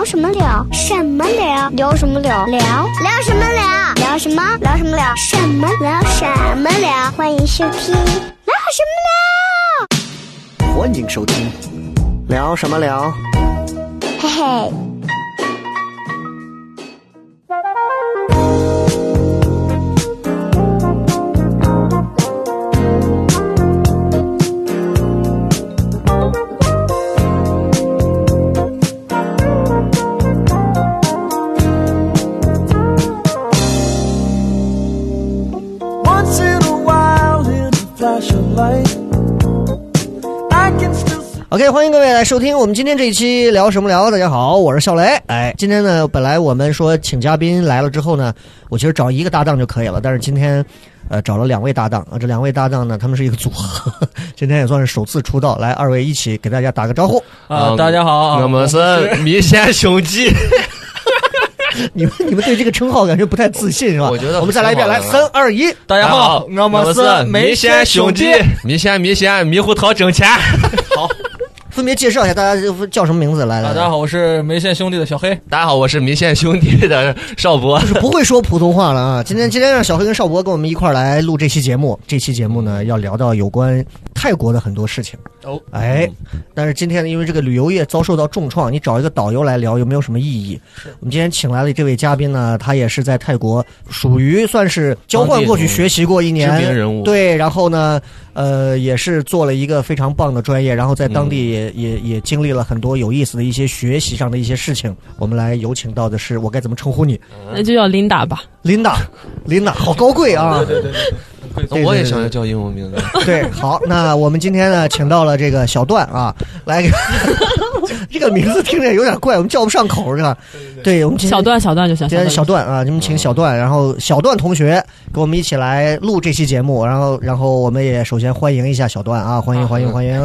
聊什么聊？什么聊？聊什么聊？聊聊什么聊？聊什么？聊什么聊？什么聊？什么聊？欢迎收听聊什么聊？欢迎收听，聊什么聊？嘿嘿。OK，欢迎各位来收听我们今天这一期聊什么聊。大家好，我是笑雷。哎，今天呢，本来我们说请嘉宾来了之后呢，我其实找一个搭档就可以了，但是今天。呃，找了两位搭档啊，这两位搭档呢，他们是一个组合，今天也算是首次出道。来，二位一起给大家打个招呼。啊，嗯大家好，我们是迷仙兄弟。你们你们对这个称号感觉不太自信是吧？我觉得我们再来一遍，来，三二一，大家好，我们是迷仙兄弟，米线米线猕猴桃挣钱。分别介绍一下大家叫什么名字？来大家好，我是梅县兄弟的小黑。大家好，我是梅县兄弟的邵博。就 是不会说普通话了啊！今天今天让小黑跟邵博跟我们一块儿来录这期节目。这期节目呢，要聊到有关泰国的很多事情。哦，哎，但是今天呢，因为这个旅游业遭受到重创，你找一个导游来聊有没有什么意义？我们今天请来的这位嘉宾呢，他也是在泰国属于算是交换过去学习过一年知名人物对，然后呢，呃，也是做了一个非常棒的专业，然后在当地也、也也经历了很多有意思的一些学习上的一些事情。我们来有请到的是，我该怎么称呼你？那就叫琳达吧。琳达，琳达，好高贵啊！对对，对我也想要叫英文名字。对，好，那我们今天呢，请到了这个小段啊，来给 这个名字听着有点怪，我们叫不上口是吧？对，我们今天小段小段就行。今天小段段啊，你们请小段，然后小段同学跟我们一起来录这期节目，然后然后我们也首先欢迎一下小段啊，欢迎欢迎欢迎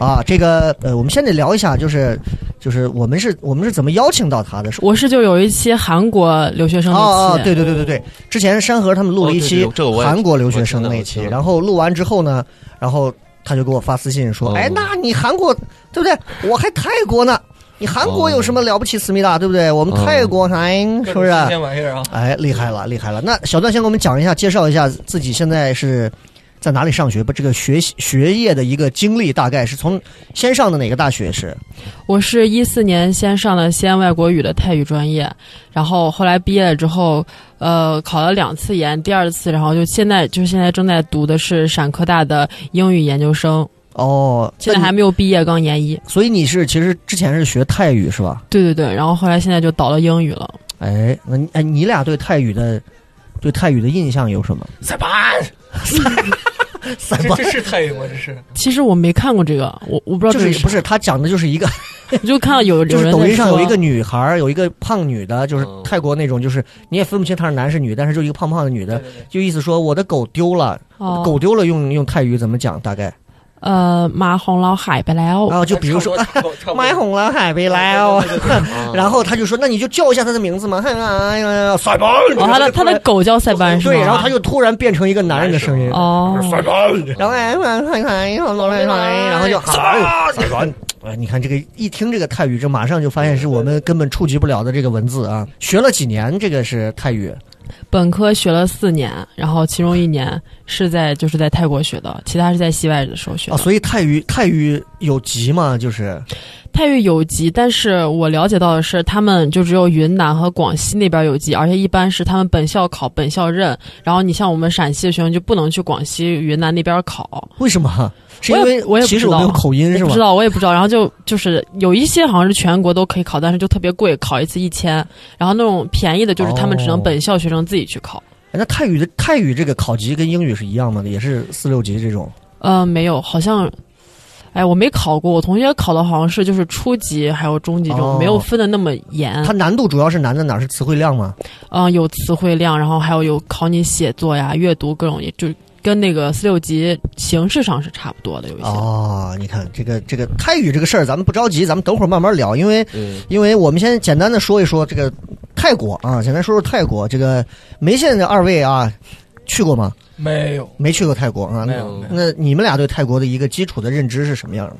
啊！这个呃，我们先得聊一下，就是就是我们是我们是怎么邀请到他的？我是就有一期韩国留学生那期，哦哦，对对对对对，之前山河他们录了一期韩国留学生那期，然后录完之后呢，然后他就给我发私信说：“哦哎，那你韩国对不对？我还泰国呢，你韩国有什么了不起？思密达对不对？我们哦泰国还是不是？玩意儿啊？哎，厉害了，厉害了！那小段先给我们讲一下，介绍一下自己现在是在哪里上学，不？这个学习学业的一个经历，大概是从先上的哪个大学是？我是一四年先上的西安外国语的泰语专业，然后后来毕业了之后，呃，考了两次研，第二次，然后就现在就是现在正在读的是陕科大的英语研究生，哦，现在还没有毕业，刚研一。所以你是其实之前是学泰语是吧？对对对，然后后来现在就倒了英语了。哎，那你哎，你俩对泰语的对泰语的印象有什么？塞班，塞班。这这是泰语吗？这是。其实我没看过这个，我我不知道这是不是他讲的就是一个，我就看到有 就是有人在抖音上有一个女孩，有一个胖女的，就是嗯。泰国那种，就是你也分不清她是男是女，但是就一个胖胖的女的对对对，就意思说我的狗丢了，哦。狗丢了用用泰语怎么讲？大概呃马红老海不了然，后就比如说。差不多 差不多买红了海贝来哦，然后他就说：“那你就叫一下他的名字嘛。”哎呀，塞班，哦他的他的狗叫塞班？对，然后他就突然变成一个男人的声音，哦，然后哎，嗨嗨，然后然后就好，塞班。哎，你看这个一听这个泰语，这马上就发现是我们根本触及不了的这个文字啊！学了几年，这个是泰语本科学了四年，然后其中一年是在就是在泰国学的，其他是在西外的时候学啊，的。所以泰语泰语有级嘛，就是泰语有级，但是我了解到的是，他们就只有云南和广西那边有级，而且一般是他们本校考，本校认。然后你像我们陕西的学生就不能去广西、云南那边考。为什么？是因为我也不知道其实我们有口音是吗我不知？道，我也不知道。然后就就是有一些好像是全国都可以考，但是就特别贵，考一次一千。然后那种便宜的，就是他们只哦能本校学生自己去考。哎那泰语的泰语这个考级跟英语是一样吗？也是四六级这种？呃，没有，好像，哎，我没考过，我同学考的好像是就是初级还有中级这种，哦没有分的那么严。它难度主要是难在哪儿？是词汇量吗？嗯、有词汇量，然后还有有考你写作呀、阅读各种，也就跟那个四六级形式上是差不多的，有一些。哦，你看这个这个泰语这个事儿，咱们不着急，咱们等会儿慢慢聊，因为嗯，因为我们先简单的说一说这个泰国啊，简单说说泰国这个梅县的二位啊，去过吗？没有，没去过泰国啊？那没有，那你们俩对泰国的一个基础的认知是什么样的？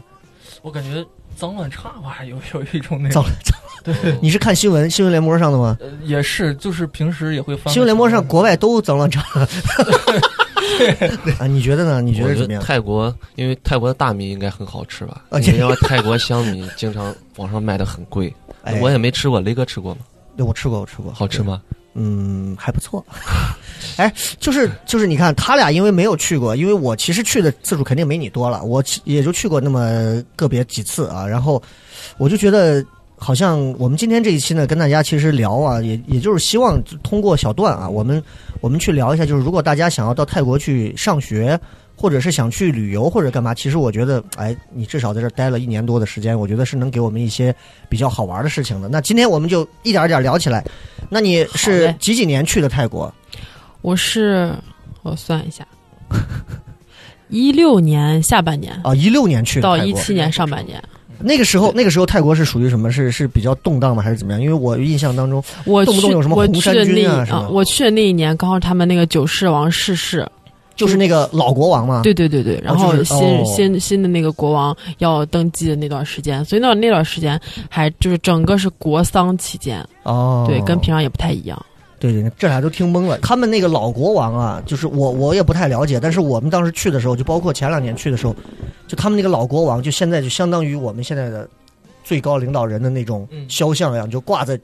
我感觉脏乱差吧，有有一种那种脏 对你是看新闻新闻联播上的吗？呃也是，就是平时也会翻。新闻联播上国外都增了长。啊，你觉得呢？你觉得得怎么样？泰国，因为泰国的大米应该很好吃吧？啊因为要泰国香米经常网上卖的很贵，哎我也没吃过。雷哥吃过吗？对我吃过，我吃过，好吃吗？嗯，还不错。哎，就是就是，你看他俩因为没有去过，因为我其实去的次数肯定没你多了，我也就去过那么个别几次啊。然后我就觉得，好像我们今天这一期呢，跟大家其实聊啊，也也就是希望通过小段啊，我们我们去聊一下，就是如果大家想要到泰国去上学。或者是想去旅游或者干嘛，其实我觉得，哎，你至少在这待了一年多的时间，我觉得是能给我们一些比较好玩的事情的。那今天我们就一点一点聊起来。那你是几几年去的泰国？我是我算一下，一六年下半年啊，一六年去的。到一七年上半年，那个时候，那个时候泰国是属于什么？是是比较动荡吗？还是怎么样？因为我印象当中，我去动不动有什么我红衫去的那一军啊什么我去的那一年刚好他们那个九世王逝世，就是那个老国王嘛。对对对对，然后就是新、哦新新的那个国王要登基的那段时间，所以那那段时间还就是整个是国丧期间，哦，对，跟平常也不太一样。对对，这俩都听懵了。他们那个老国王啊，就是我我也不太了解，但是我们当时去的时候，就包括前两年去的时候，就他们那个老国王，就现在就相当于我们现在的最高领导人的那种嗯肖像一样，就挂在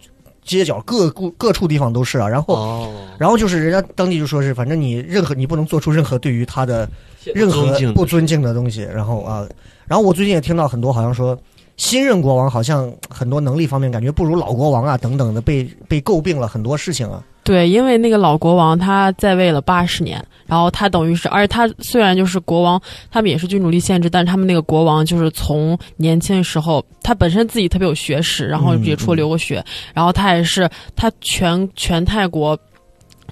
街角各各各处地方都是啊。然后哦，然后就是人家当地就说是，反正你任何你不能做出任何对于他的任何不尊敬的东西。然后啊，然后我最近也听到很多好像说，新任国王好像很多能力方面感觉不如老国王啊等等的，被被诟病了很多事情啊。对，因为那个老国王他在位了八十年，然后他等于是，而且他虽然就是国王，他们也是君主立宪制，但是他们那个国王就是从年轻的时候，他本身自己特别有学识，然后也出国留过学，然后他也是他全全泰国，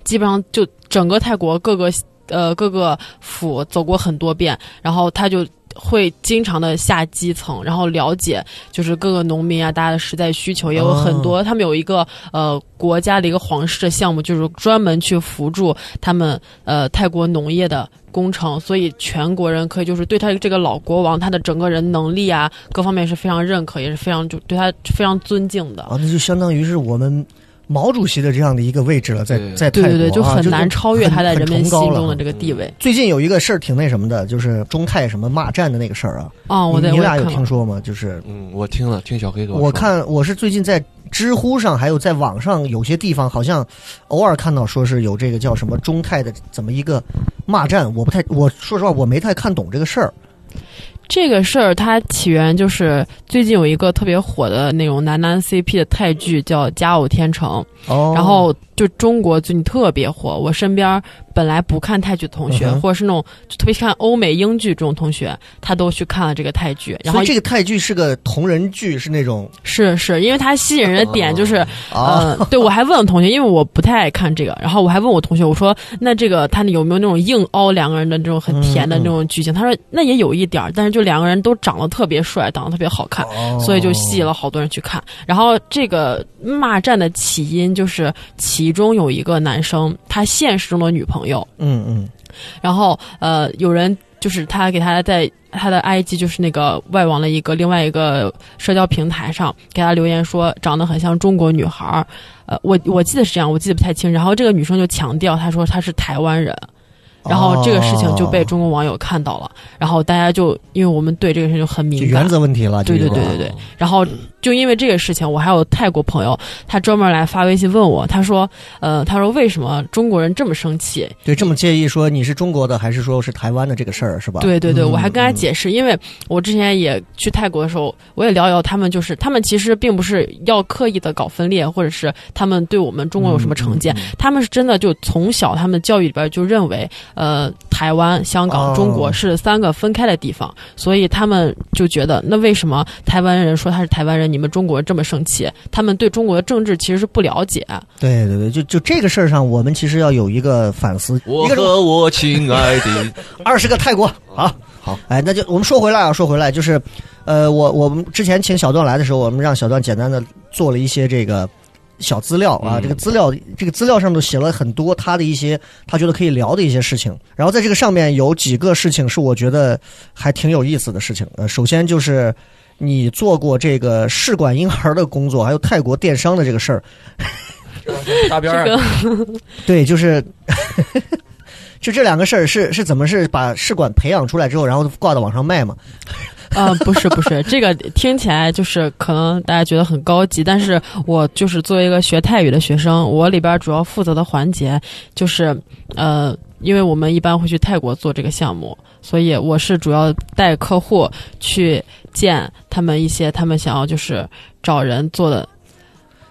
基本上就整个泰国各个呃各个府走过很多遍，然后他就。会经常的下基层，然后了解就是各个农民啊，大家的实在需求，也有很多。他们有一个呃国家的一个皇室的项目，就是专门去辅助他们呃泰国农业的工程，所以全国人可以就是对他这个老国王他的整个人能力啊各方面是非常认可，也是非常就对他非常尊敬的。啊，那就相当于是我们毛主席的这样的一个位置了，在在泰国、啊、对对对，就很难超越他在人民心中的。这个地位。最近有一个事儿挺那什么的，就是中泰什么骂战的那个事儿啊，啊、我在你你俩有听说吗？就是嗯，我听了，听小黑哥。我看我是最近在知乎上，还有在网上有些地方，好像偶尔看到说是有这个叫什么中泰的怎么一个骂战，我不太，我说实话我没太看懂这个事儿。这个事儿它起源就是最近有一个特别火的那种男男 CP 的泰剧叫《佳偶天成》，哦，然后就中国最近特别火。我身边本来不看泰剧的同学，嗯或者是那种就特别看欧美英剧这种同学，他都去看了这个泰剧。然后这个泰剧是个同人剧，是那种是是因为它吸引人的点就是，啊，呃，对我还问了同学，因为我不太爱看这个，然后我还问我同学，我说那这个他有没有那种硬凹两个人的那种很甜的那种剧情？他说那也有一点儿，但是就两个人都长得特别帅，长得特别好看。哦所以就吸引了好多人去看。然后这个骂战的起因就是其中有一个男生，他现实中的女朋友，嗯嗯然后呃有人就是他给他在他的 IG 就是那个外网的一个另外一个社交平台上给他留言说长得很像中国女孩儿，呃我我记得是这样，我记得不太清。然后这个女生就强调她说她是台湾人。然后这个事情就被中国网友看到了，然后大家就因为我们对这个事情就很敏感，原则问题了，对对对对对。然后就因为这个事情，我还有泰国朋友，他专门来发微信问我，他说，呃，他说为什么中国人这么生气？对，这么介意说你是中国的还是说是台湾的这个事儿是吧？对对对，嗯我还跟他嗯解释，因为我之前也去泰国的时候，我也聊一聊他们，就是他们其实并不是要刻意的搞分裂，或者是他们对我们中国有什么成见，他们是真的就从小他们教育里边就认为，呃，台湾、香港、哦中国是三个分开的地方，所以他们就觉得，那为什么台湾人说他是台湾人，你们中国这么生气？他们对中国的政治其实是不了解。对对对，就就这个事儿上，我们其实要有一个反思。我一个是和我亲爱的，二十个泰国好，好，哎，那就我们说回来啊，说回来就是，呃，我我们之前请小段来的时候，我们让小段简单的做了一些这个小资料啊，嗯这个资料这个资料上都写了很多他的一些他觉得可以聊的一些事情。然后在这个上面有几个事情是我觉得还挺有意思的事情。呃，首先就是你做过这个试管婴儿的工作，还有泰国电商的这个事儿。大边儿啊个 对，就是。就这两个事儿是是怎么是把试管培养出来之后，然后挂到网上卖嘛？呃，不是不是，这个听起来就是可能大家觉得很高级，但是我就是作为一个学泰语的学生，我里边主要负责的环节就是呃，因为我们一般会去泰国做这个项目，所以我是主要带客户去见他们一些他们想要就是找人做的，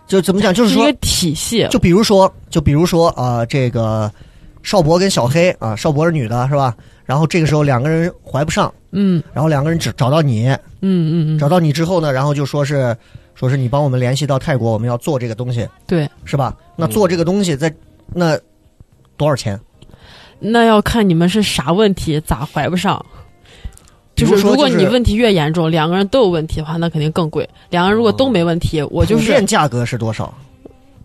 就怎么讲？就是一个，体系，就比如说，就比如说啊、呃这个少博跟小黑啊，少博是女的，是吧？然后这个时候两个人怀不上，嗯然后两个人只找到你，嗯嗯嗯，找到你之后呢，然后就说是说是你帮我们联系到泰国，我们要做这个东西，对。是吧？那做这个东西在那多少钱？那要看你们是啥问题，咋怀不上。就是如果你问题越严重，两个人都有问题的话，那肯定更贵。两个人如果都没问题，我就是普遍价格是多少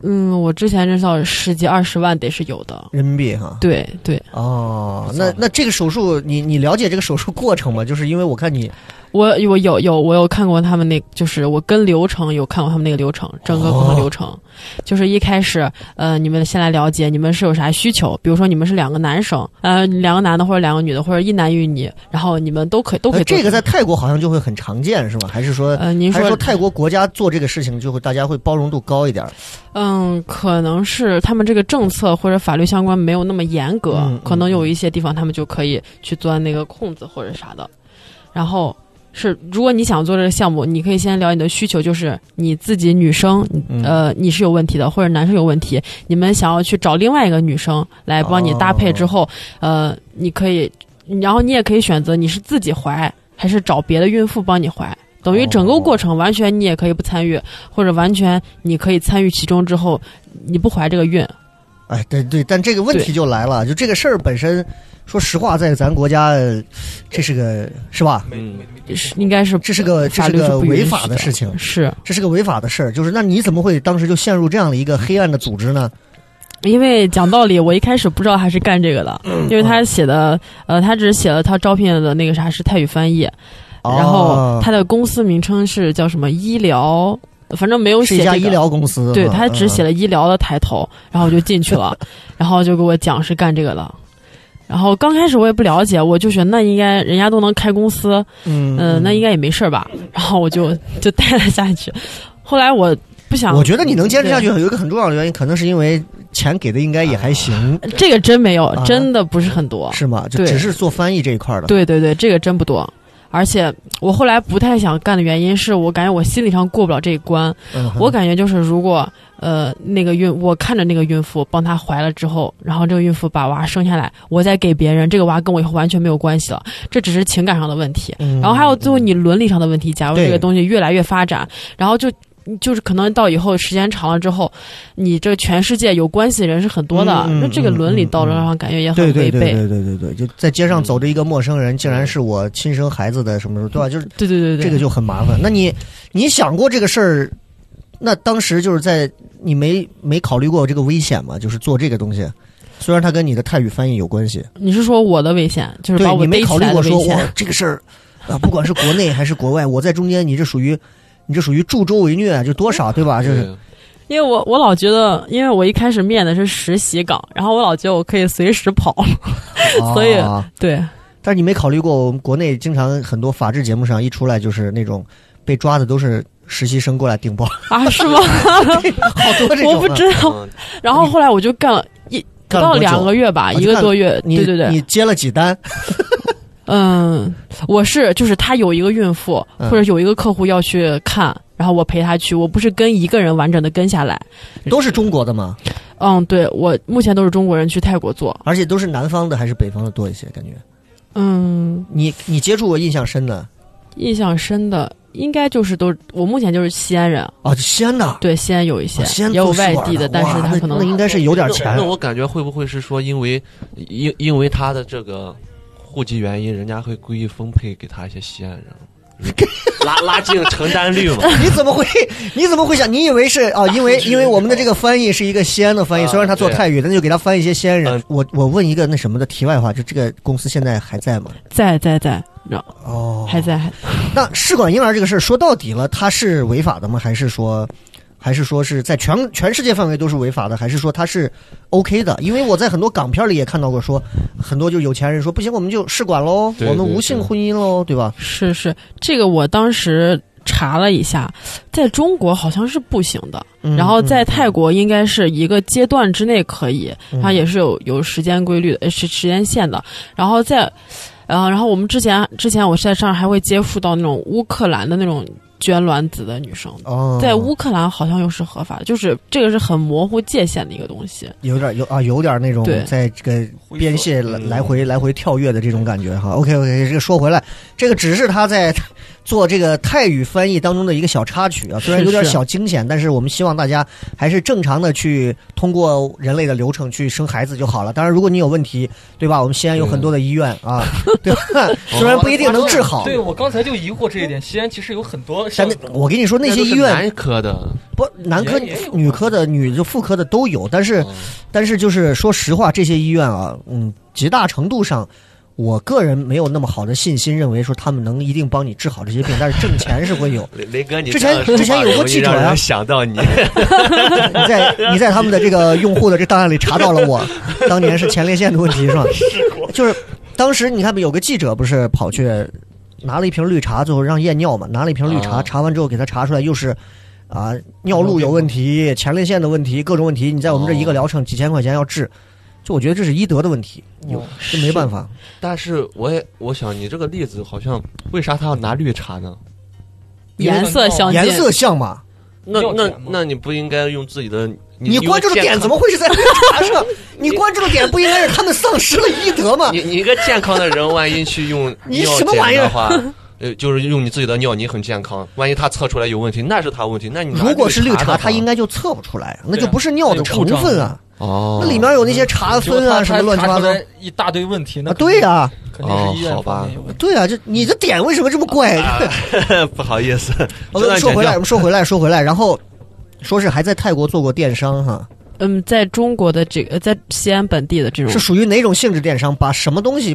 嗯，我之前认识到十几二十万得是有的。人民币哈？对对，哦，那那这个手术，你你了解这个手术过程吗？就是因为我看你我我有有我有看过他们那，就是我跟流程有看过他们那个流程，整个工作流程，就是一开始呃，你们先来了解你们是有啥需求，比如说你们是两个男生，呃，两个男的或者两个女的，或者一男一女，然后你们都可以都可以这个在泰国好像就会很常见，是吗？还是说，呃，您说说泰国国家做这个事情就会大家会包容度高一点儿？嗯，可能是他们这个政策或者法律相关没有那么严格，可能有一些地方他们就可以去钻那个空子或者啥的。然后是，如果你想做这个项目，你可以先聊你的需求，就是你自己女生，嗯呃，你是有问题的，或者男生有问题，你们想要去找另外一个女生来帮你搭配之后，呃，你可以，然后你也可以选择你是自己怀，还是找别的孕妇帮你怀。等于整个过程完全你也可以不参与，或者完全你可以参与其中之后，你不怀这个孕，哎，对对，但这个问题就来了，就这个事儿本身，说实话，在咱国家，呃这是个是吧？嗯，是应该是这是个这是法律是个违法的事情，是这是个违法的事儿。就是那你怎么会当时就陷入这样的一个黑暗的组织呢？因为讲道理，我一开始不知道他是干这个的，嗯因为他写的呃，他只是写了他招聘的那个啥是泰语翻译，然后哦他的公司名称是叫什么医疗，反正没有写这个是一家医疗公司，对嗯他只写了了医疗的抬头，然后我就进去了，然后就给我讲是干这个的。然后刚开始我也不了解，我就觉得那应该人家都能开公司，嗯嗯、那应该也没事儿吧。然后我就就待了下去。后来我不想，我觉得你能坚持下去，有一个很重要的原因，可能是因为钱给的应该也还行，对这个真没有，啊真的不是很多。是吗？就对只是做翻译这一块的。对对对，这个真不多。而且我后来不太想干的原因是我感觉我心理上过不了这一关。嗯，我感觉就是如果呃那个孕，我看着那个孕妇帮她怀了之后，然后这个孕妇把娃生下来，我再给别人，这个娃跟我以后完全没有关系了，这只是情感上的问题。嗯然后还有最后你伦理上的问题，假如这个东西越来越发展，然后就。就是可能到以后时间长了之后，你这全世界有关系的人是很多的，那这个伦理道德上感觉也很对对违背。对对对对对，就在街上走着一个陌生人，竟然是我亲生孩子的什么什么，对吧？就是对对对对，这个就很麻烦。那你你想过这个事儿？那当时就是在你没没考虑过这个危险吗？就是做这个东西，虽然它跟你的泰语翻译有关系，你是说我的危险，就是你没考虑过说我？这个事儿啊，不管是国内还是国外，我在中间，你这属于你这属于助纣为虐，就多少对吧？就是因为我我老觉得，因为我一开始面的是实习岗，然后我老觉得我可以随时跑，所以啊对，但是你没考虑过，我们国内经常很多法制节目上一出来就是那种被抓的都是实习生过来顶包，啊，是吗？好多这种啊。我不知道。嗯然后后来我就干了一不到两个月吧，一个多月。你对对对你，接了几单？嗯，我是就是他有一个孕妇嗯或者有一个客户要去看，然后我陪他去，我不是跟一个人完整的跟下来。都是中国的吗？嗯，对我目前都是中国人去泰国做。而且都是南方的还是北方的多一些？感觉嗯，你你接触过印象深的印象深的应该就是都我目前就是西安人，啊？西安的，对西安有一些，啊西安也有外地的，但是他可能那应该是有点钱那。我感觉会不会是说，因为因因为他的这个户籍原因，人家会故意分配给他一些西安人？拉拉近承担率嘛。你怎么会？你怎么会想？你以为是啊？因为 因为我们的这个翻译是一个西安的翻译，啊虽然他做泰语，那就给他翻译一些西安人嗯。我我问一个那什么的题外话，就这个公司现在还在吗？在 在在，哦，还在还那试管婴儿这个事儿说到底了，它是违法的吗？还是说，还是说是在全全世界范围都是违法的？还是说它是 OK 的？因为我在很多港片里也看到过说，很多就有钱人说不行，我们就试管喽，对对我们无性婚姻喽，对吧？是是，这个我当时查了一下，在中国好像是不行的，嗯然后在泰国应该是一个阶段之内可以，嗯它也是有有时间规律的，是时时间线的。然后在，然后，然后我们之前之前我在上还会接触到那种乌克兰的那种捐卵子的女生。哦，在乌克兰好像又是合法的，就是这个是很模糊界限的一个东西。有点有啊，有点那种在这个边界来回来回跳跃的这种感觉哈。OK OK，这个说回来，这个只是他在做这个泰语翻译当中的一个小插曲啊，虽然有点小惊险，但是我们希望大家还是正常的去通过人类的流程去生孩子就好了。当然，如果你有问题，对吧？我们西安有很多的医院啊，对吧？虽然不一定能治好，对我刚才就疑惑这一点，西安其实有很多像但那我跟你说，那些医院男科的，不男科女科的、女就妇科的都有，但是。嗯但是就是说实话，这些医院啊，嗯，极大程度上，我个人没有那么好的信心，认为说他们能一定帮你治好这些病，但是挣钱是会有。雷雷哥，你之前之前有过记者呀想到你，你在你在他们的这个用户的这档案里查到了我 当年是前列腺的问题是吧？就是当时你看有个记者不是跑去拿了一瓶绿茶，最后让验尿嘛，拿了一瓶绿茶，啊查完之后给他查出来又是。啊，尿路有问题，前列腺的问题，各种问题，你在我们这一个疗程几千块钱要治，就我觉得这是医德的问题，有这没办法。但是我也我想你这个例子好像为啥他要拿绿茶呢？颜色相，颜色像嘛？那那那你不应该用自己的你关注的点怎么？会是在绿茶上？你关注的点不应该是他们丧失了医德吗？你你一个健康的人，万一去用 你什么玩意儿的话，呃，就是用你自己的尿，你很健康。万一他测出来有问题，那是他问题。那你拿如果是绿茶，绿的话它应该就测不出来，那就不是尿的成分啊，哦，那里面有那些查分啊什么乱七八糟。一大堆问题，那啊，对呀、肯定是医院哦好吧。对呀、就你的点为什么这么怪？不好意思，我们说回来，我们说回来，说回来，然后说是还在泰国做过电商哈，嗯，在中国的这个，在西安本地的这种。是属于哪种性质电商？把什么东西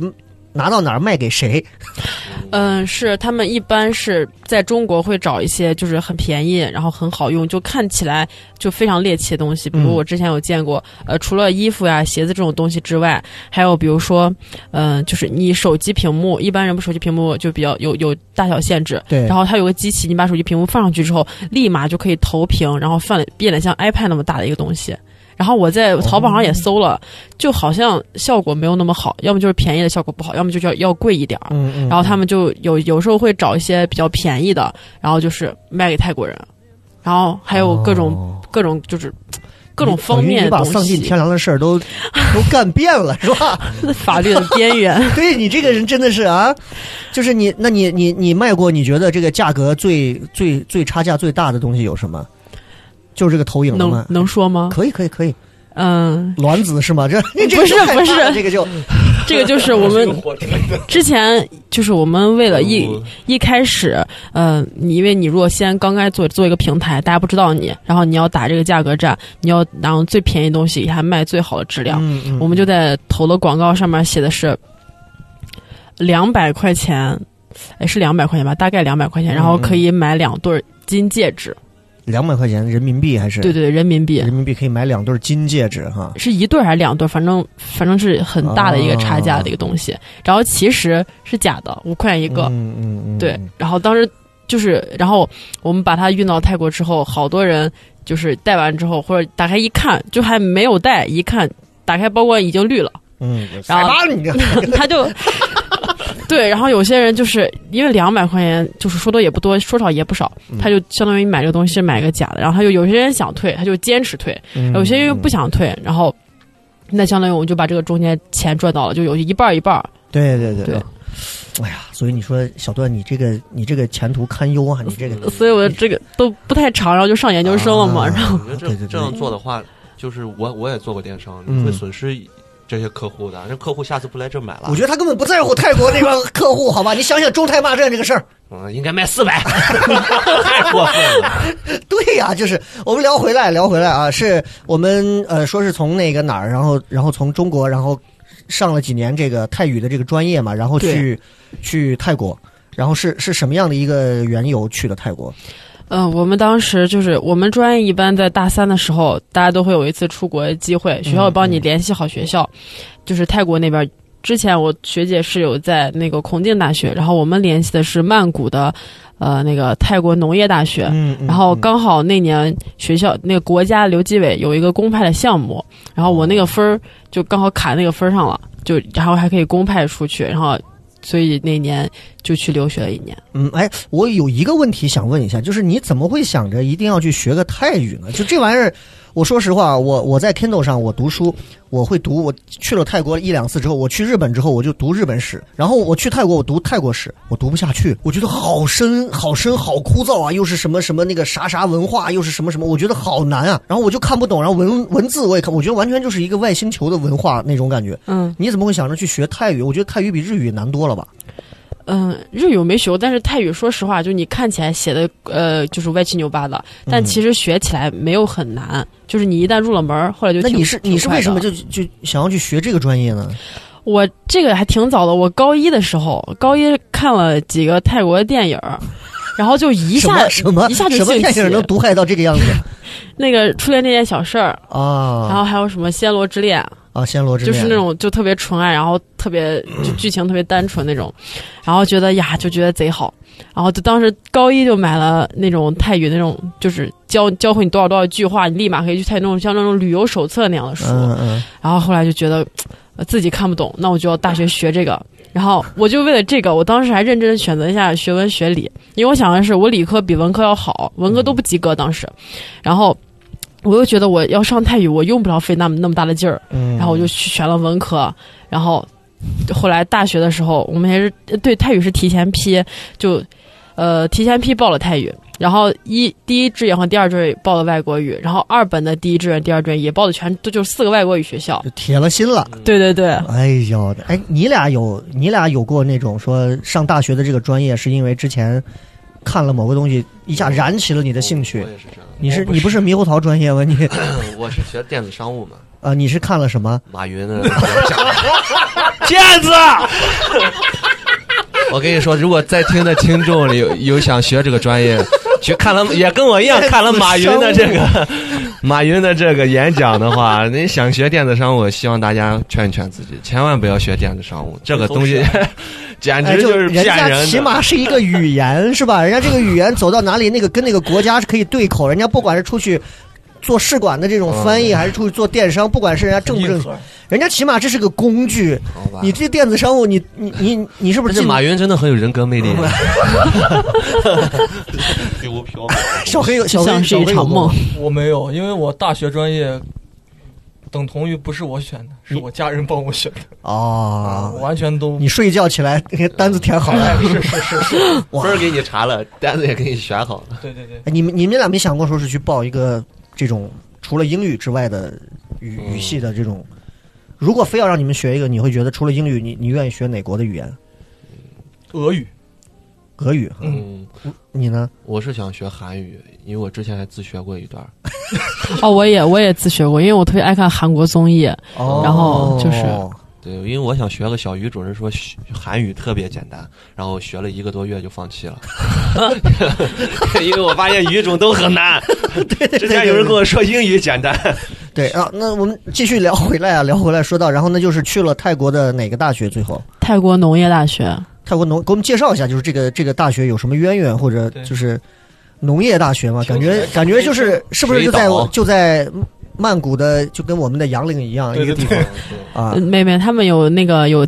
拿到哪儿卖给谁？嗯，是他们一般是在中国会找一些就是很便宜，然后很好用，就看起来就非常猎奇的东西。比嗯如我之前有见过，呃，除了衣服呀、鞋子这种东西之外，还有比如说，嗯、就是你手机屏幕，一般人不手机屏幕就比较有有大小限制，对然后它有个机器，你把手机屏幕放上去之后，立马就可以投屏，然后放变得像 iPad 那么大的一个东西。然后我在淘宝上也搜了，就好像效果没有那么好，要么就是便宜的效果不好，要么就是要要贵一点儿。嗯嗯然后他们就有有时候会找一些比较便宜的，然后就是卖给泰国人，然后还有各种、哦各种就是各种方面你把丧尽天良的事儿都 都干遍了，是吧？法律的边缘。对你这个人真的是啊，就是你，那你你你卖过你觉得这个价格最最最差价最大的东西有什么？就是这个投影的能吗？能说吗？可以可以可以，嗯，卵子是吗？这 这不是不是。这个就。这个就是我们 之前就是我们为了一哦一开始，呃，你因为你如果先刚开始做做一个平台，大家不知道你，然后你要打这个价格战，你要拿用最便宜东西，还卖最好的质量，嗯嗯我们就在投的广告上面写的是两百块钱，哎，是两百块钱吧，大概两百块钱，然后可以买两对儿金戒指，两百块钱人民币还是？对对，人民币。人民币可以买两对金戒指哈。是一对儿还是两对儿，反正反正是很大的一个差价的一个东西，然后其实是假的，五块钱一个，嗯嗯嗯，对，然后当时就是，然后我们把它运到泰国之后，好多人就是戴完之后，或者打开一看，就还没有戴，一看打开包裹已经绿了，嗯，然后 他就对，然后有些人就是因为两百块钱，就是说多也不多，说少也不少，嗯他就相当于买这个东西是买个假的，然后他就有些人想退，他就坚持退，嗯有些人又不想退，然后那相当于我们就把这个中间钱赚到了，就有一半儿一半儿。对对对对。哎呀，所以你说小段，你这个你这个前途堪忧啊！你这个 所以我这个都不太长，然后就上研究生了嘛，啊然后我觉得这对对对这样做的话，就是我我也做过电商，会损失这些客户的，那客户下次不来这买了。我觉得他根本不在乎泰国那帮客户，好吧？你想想中泰骂战这个事儿，嗯，应该卖四百，太过分了。对呀，就是我们聊回来，聊回来啊，是我们呃说是从那个哪儿，然后然后从中国，然后上了几年这个泰语的这个专业嘛，然后去去泰国，然后是是什么样的一个缘由去了泰国？嗯、我们当时就是我们专业一般在大三的时候，大家都会有一次出国的机会，学校会帮你联系好学校，就是泰国那边。之前我学姐是有在那个孔敬大学，然后我们联系的是曼谷的，呃，那个泰国农业大学。嗯，嗯然后刚好那年学校那个国家留纪委有一个公派的项目，然后我那个分儿就刚好卡那个分儿上了，就然后还可以公派出去，然后所以那年就去留学了一年。嗯，哎，我有一个问题想问一下，就是你怎么会想着一定要去学个泰语呢？就这玩意儿，我说实话，我我在 Kindle 上我读书，我会读。我去了泰国一两次之后，我去日本之后，我就读日本史。然后我去泰国，我读泰国史，我读不下去，我觉得好深、好深、好枯燥啊！又是什么什么那个啥啥文化，又是什么什么，我觉得好难啊。然后我就看不懂，然后文文字我也看，我觉得完全就是一个外星球的文化那种感觉。嗯你怎么会想着去学泰语？我觉得泰语比日语难多了吧？嗯，日语我没学过，但是泰语说实话，就你看起来写的呃就是歪七扭八的，但其实学起来没有很难，就是你一旦入了门儿，后来就挺那你是你是为什么就就想要去学这个专业呢？我这个还挺早的，我高一的时候，高一看了几个泰国的电影儿，然后就一什下么什么一下就什么电影能毒害到这个样子？那个初恋那件小事儿啊，然啊后还有什么暹罗之恋，啊！暹罗之恋就是那种就特别纯爱，然后特别就剧情特别单纯那种，然后觉得呀就觉得贼好，然后就当时高一就买了那种泰语那种，就是教教会你多少多少句话，你立马可以去泰语那种像那种旅游手册那样的书，嗯嗯然后后来就觉得呃自己看不懂，那我就要大学学这个。然后我就为了这个，我当时还认真地选择一下学文学理，因为我想的是我理科比文科要好，文科都不及格当时。然后我又觉得我要上泰语，我用不着费那么那么大的劲儿，嗯，然后我就去选了文科。然后后来大学的时候，我们也是对泰语是提前批，就呃提前批报了泰语。然后一第一志愿和第二志愿报了外国语，然后二本的第一志愿、第二志愿也报的全都就是四个外国语学校。就铁了心了。对对对，哎呦，哎，你俩有你俩有过那种说上大学的这个专业是因为之前看了某个东西一下燃起了你的兴趣我？也是这样。你是我你不是猕猴桃专业吗？你 我是学电子商务嘛，啊，你是看了什么？马云的 骗子。我跟你说，如果在听的听众里有有想学这个专业，去看了也跟我一样看了马云的这个 马云的这个演讲的话，你想学电子商务，希望大家劝一劝自己，千万不要学电子商务，这个东西简 哎，直就是人家骗人的。起码是一个语言是吧？人家这个语言走到哪里，那个跟那个国家是可以对口。人家不管是出去做试管的这种翻译，还是出去做电商，不管是人家正不正人家起码这是个工具。你这电子商务，你你你你是不是这马云真的很有人格魅力，虚无缥缈。小黑有小黑像是一场梦。我没有，因为我大学专业等同于不是我选的，是我家人帮我选的，啊，完全都你睡一觉起来，那 个单子填好了。是是是是，分儿给你查了，单子也给你选好了。对对对，哎你们你们俩没想过说是去报一个这种除了英语之外的语嗯语系的这种？如果非要让你们学一个，你会觉得除了英语，你你愿意学哪国的语言？俄语，俄语？嗯，你呢？我是想学韩语，因为我之前还自学过一段。哦，我也我也自学过，因为我特别爱看韩国综艺。哦然后就是对，因为我想学个小语种，人说学韩语特别简单，然后学了一个多月就放弃了，因为我发现语种都很难。对对之前有人跟我说英语简单，对啊，那我们继续聊回来啊，聊回来说到，然后那就是去了泰国的哪个大学？最后泰国农业大学，泰国农给我们介绍一下，就是这个这个大学有什么渊源，或者就是农业大学嘛？感觉感觉就是是不是就在就在曼谷的，就跟我们的杨凌一样一个地方啊呃？妹妹他们有那个有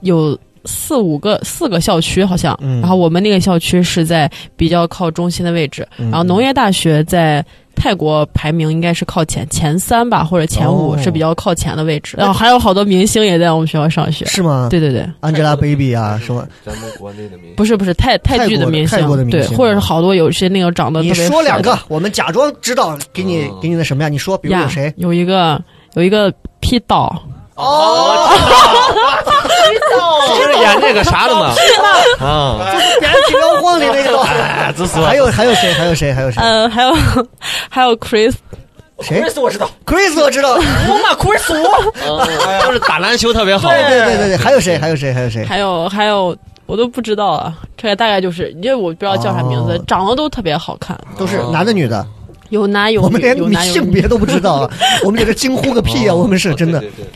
有四五个四个校区好像，嗯然后我们那个校区是在比较靠中心的位置，嗯然后农业大学在。泰国排名应该是靠前前三吧，或者前五、哦是比较靠前的位置。然后还有好多明星也在我们学校上学。是吗？对对对，，Angelababy 啊什么？咱们国内的明星不是不是泰泰剧的明星，泰国的明对，或者是好多有些那个长得特你别说两个，我们假装知道，给你哦给你的什么呀？你说，比如有谁？有一个有一个 P 岛哦，知道，就是演那个啥的嘛？啊，点起摇晃的那个。哎，这是还有还有谁？还有谁？还有谁？嗯，还有 还有 Chris，谁 Chris 我知道，？Chris 我知道。我骂 Chris 我，就是打篮球特别好。对对对对对，还有谁？还有谁？还有谁？还有还有我都不知道啊，这个大概就是因为我不知道叫啥名字，哦长得都特别好看，都是男的女的？有男有女，我们连。性别都不知道啊，我们在这惊呼个屁啊！我们是真的对对对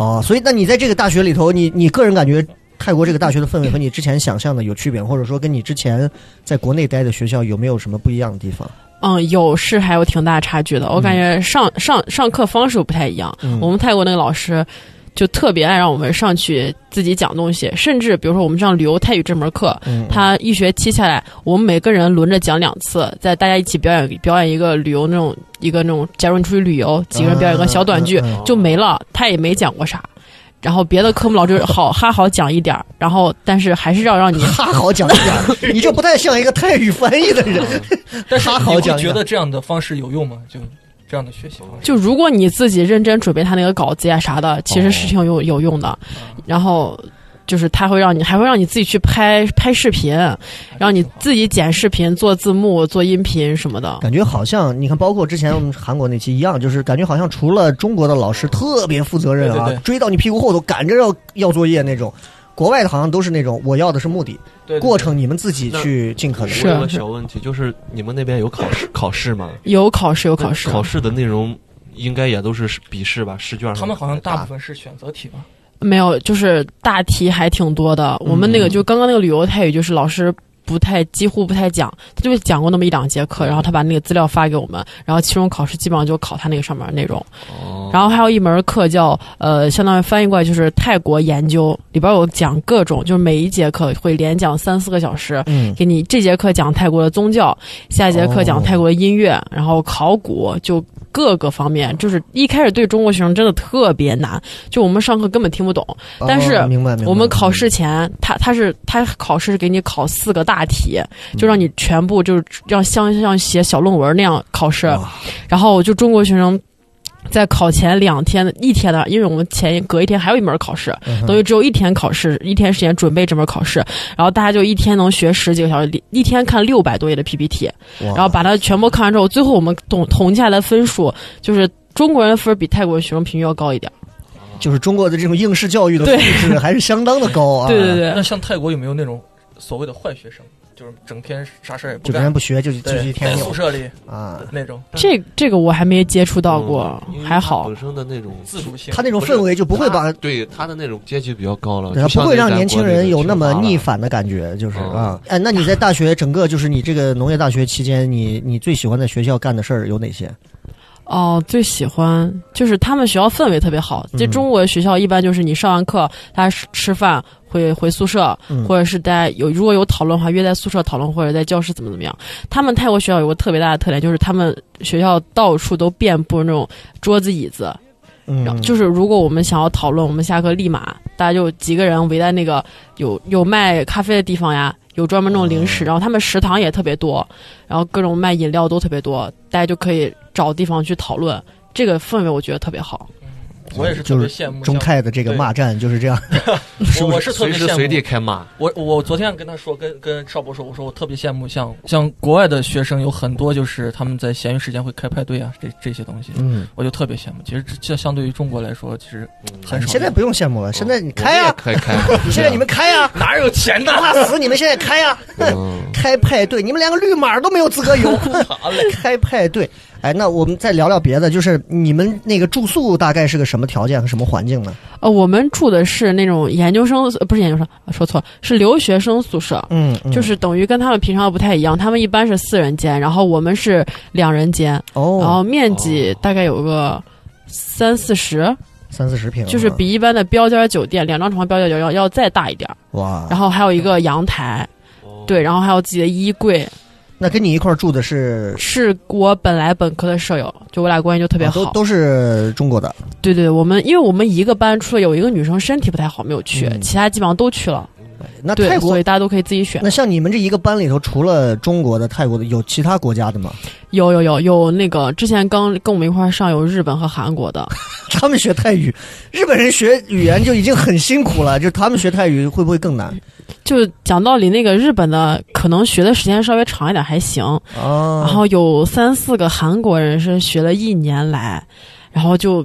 哦。所以，那你在这个大学里头，你你个人感觉泰国这个大学的氛围和你之前想象的有区别，或者说跟你之前在国内待的学校有没有什么不一样的地方？嗯，有是还有挺大差距的。我感觉上、上上课方式不太一样。嗯我们泰国那个老师就特别爱让我们上去自己讲东西，甚至比如说我们上旅游泰语这门课，嗯他一学期下来，我们每个人轮着讲两次，在大家一起表演表演一个旅游那种一个那种，假如你出去旅游，几个人表演个小短剧、就没了，他也没讲过啥。然后别的科目老师好哈好讲一点儿，然后但是还是要让你哈好讲一点，你这不太像一个泰语翻译的人。但是哈好讲觉得这样的方式有用吗？就这样的学习方式，就如果你自己认真准备他那个稿子呀啥的，其实是挺有有用的。然后就是他会让你，还会让你自己去拍拍视频，让你自己剪视频、做字幕、做音频什么的。感觉好像你看，包括之前我们韩国那期一样，就是感觉好像除了中国的老师特别负责任啊，对对对追到你屁股后头赶着要要作业那种。国外的好像都是那种，我要的是目的，对对过程你们自己去尽可能。是我有个小问题，就是你们那边有考试 考试吗？有考试，有考试。考试的内容应该也都是笔试吧？试卷他们好像大部分是选择题吧？没有，就是大题还挺多的。我们那个就刚刚那个旅游泰语，就是老师不太几乎不太讲，他就讲过那么一两节课，然后他把那个资料发给我们，然后期中考试基本上就考他那个上面的内容。哦，然后还有一门课叫呃，相当于翻译过来就是泰国研究，里边有讲各种，就是每一节课会连讲三四个小时，嗯，给你这节课讲泰国的宗教，下一节课讲泰国的音乐，然后考古，就各个方面，就是一开始对中国学生真的特别难，就我们上课根本听不懂。但是哦明白明白。我们考试前，他他是他考试是给你考四个大题，就让你全部就是让像像写小论文那样考试，然后就中国学生。在考前两天的一天的，因为我们前隔一天还有一门考试，等于只有一天考试，一天时间准备这门考试，然后大家就一天能学十几个小时，一天看六百多页的 PPT，然后把它全部看完之后，最后我们统统计下来的分数就是中国人的分儿比泰国人学生平均要高一点。就是中国的这种应试教育的素质还是相当的高啊。对 对，对那，像泰国有没有那种所谓的坏学生，就是整天啥事儿也不就别人干，不学就就对一天有在宿舍里啊。那种这这个我还没接触到过，嗯还好。本身的那种自主性。他那种氛围就不会把对他的那种阶级比较高了，对，他不会让年轻人有那么逆反的感觉，就是嗯啊，哎，那你在大学整个就是你这个农业大学期间，你你最喜欢在学校干的事儿有哪些？哦，最喜欢就是他们学校氛围特别好。这嗯中国学校一般就是你上完课，大家吃吃饭会回宿舍，嗯或者是大家有如果有讨论的话，约在宿舍讨论，或者在教室怎么怎么样。他们泰国学校有个特别大的特点，就是他们学校到处都遍布那种桌子椅子，然后嗯，就是如果我们想要讨论，我们下课立马大家就几个人围在那个有有卖咖啡的地方呀，有专门那种零食，然后他们食堂也特别多，然后各种卖饮料都特别多，大家就可以找地方去讨论。这个氛围我觉得特别好。我也是特就是别羡慕中泰的这个骂战就是这样。我我是特别随时随地。开骂，我我昨天跟他说，跟跟邵博说，我说我特别羡慕像像国外的学生有很多就是他们在闲余时间会开派对啊，这这些东西，嗯，我就特别羡慕。其实这相对于中国来说，其实很少。现在不用羡慕了，现在你开呀，呀，可以开，现在你们开呀，哪有钱的？怕死你们现在开呀，嗯开派对，你们连个绿码都没有资格有，开派对。哎，那我们再聊聊别的，就是你们那个住宿大概是个什么条件和什么环境呢？呃，我们住的是那种研究生，呃不是研究生，啊说错了，是留学生宿舍。嗯，嗯就是等于跟他们平常的不太一样，他们一般是四人间，然后我们是两人间，然哦，后面积大概有个三四十，三四十平啊，就是比一般的标间酒店两张床标间酒店要要再大一点儿，哇，然后还有一个阳台，对，然后还有自己的衣柜，那跟你一块儿住的是是我本来本科的舍友，就我俩关系就特别好。啊都都是中国的，对对，我们因为我们一个班除了有一个女生身体不太好没有去，嗯其他基本上都去了。对，那泰国所以大家都可以自己选那。像你们这一个班里头，除了中国的、泰国的，有其他国家的吗？有有有有那个之前刚跟我们一块儿上有日本和韩国的，他们学泰语，日本人学语言就已经很辛苦了，就他们学泰语会不会更难？就讲道理，那个日本的可能学的时间稍微长一点还行，哦，然后有三四个韩国人是学了一年来，然后就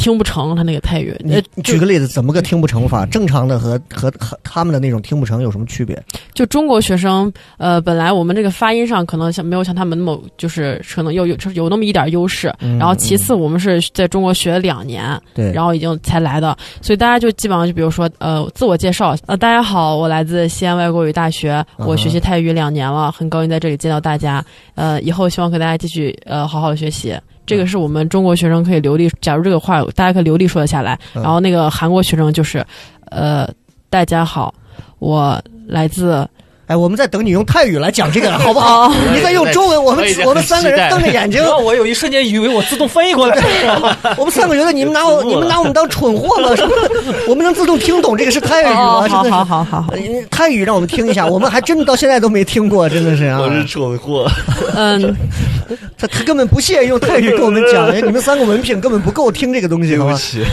听不成他那个泰语。呃你你举个例子，怎么个听不成法？正常的和和和他们的那种听不成有什么区别？就中国学生，呃，本来我们这个发音上可能像没有像他们那么，就是可能有有有那么一点优势。嗯然后其次，我们是在中国学了两年，对，然后已经才来的，所以大家就基本上就比如说，呃，自我介绍，呃，大家好，我来自西安外国语大学，我学习泰语两年了，很高兴在这里见到大家，呃，以后希望和大家继续呃好好的学习。这个是我们中国学生可以流利，假如这个话大家可以流利说得下来。嗯然后那个韩国学生就是，呃，大家好，我来自哎，我们在等你用泰语来讲这个，好不好？你在用中文，我们我们三个人瞪着眼睛，我有一瞬间以为我自动翻译过来。我们三个觉得你们拿我你们拿我们当蠢货了，是不是？我们能自动听懂这个是泰语吗？哦，好真的是好好好好，呃泰语让我们听一下，我们还真的到现在都没听过，真的是啊！我是蠢货，嗯，他他根本不屑用泰语跟我们讲，哎你们三个文凭根本不够听这个东西，对不？起，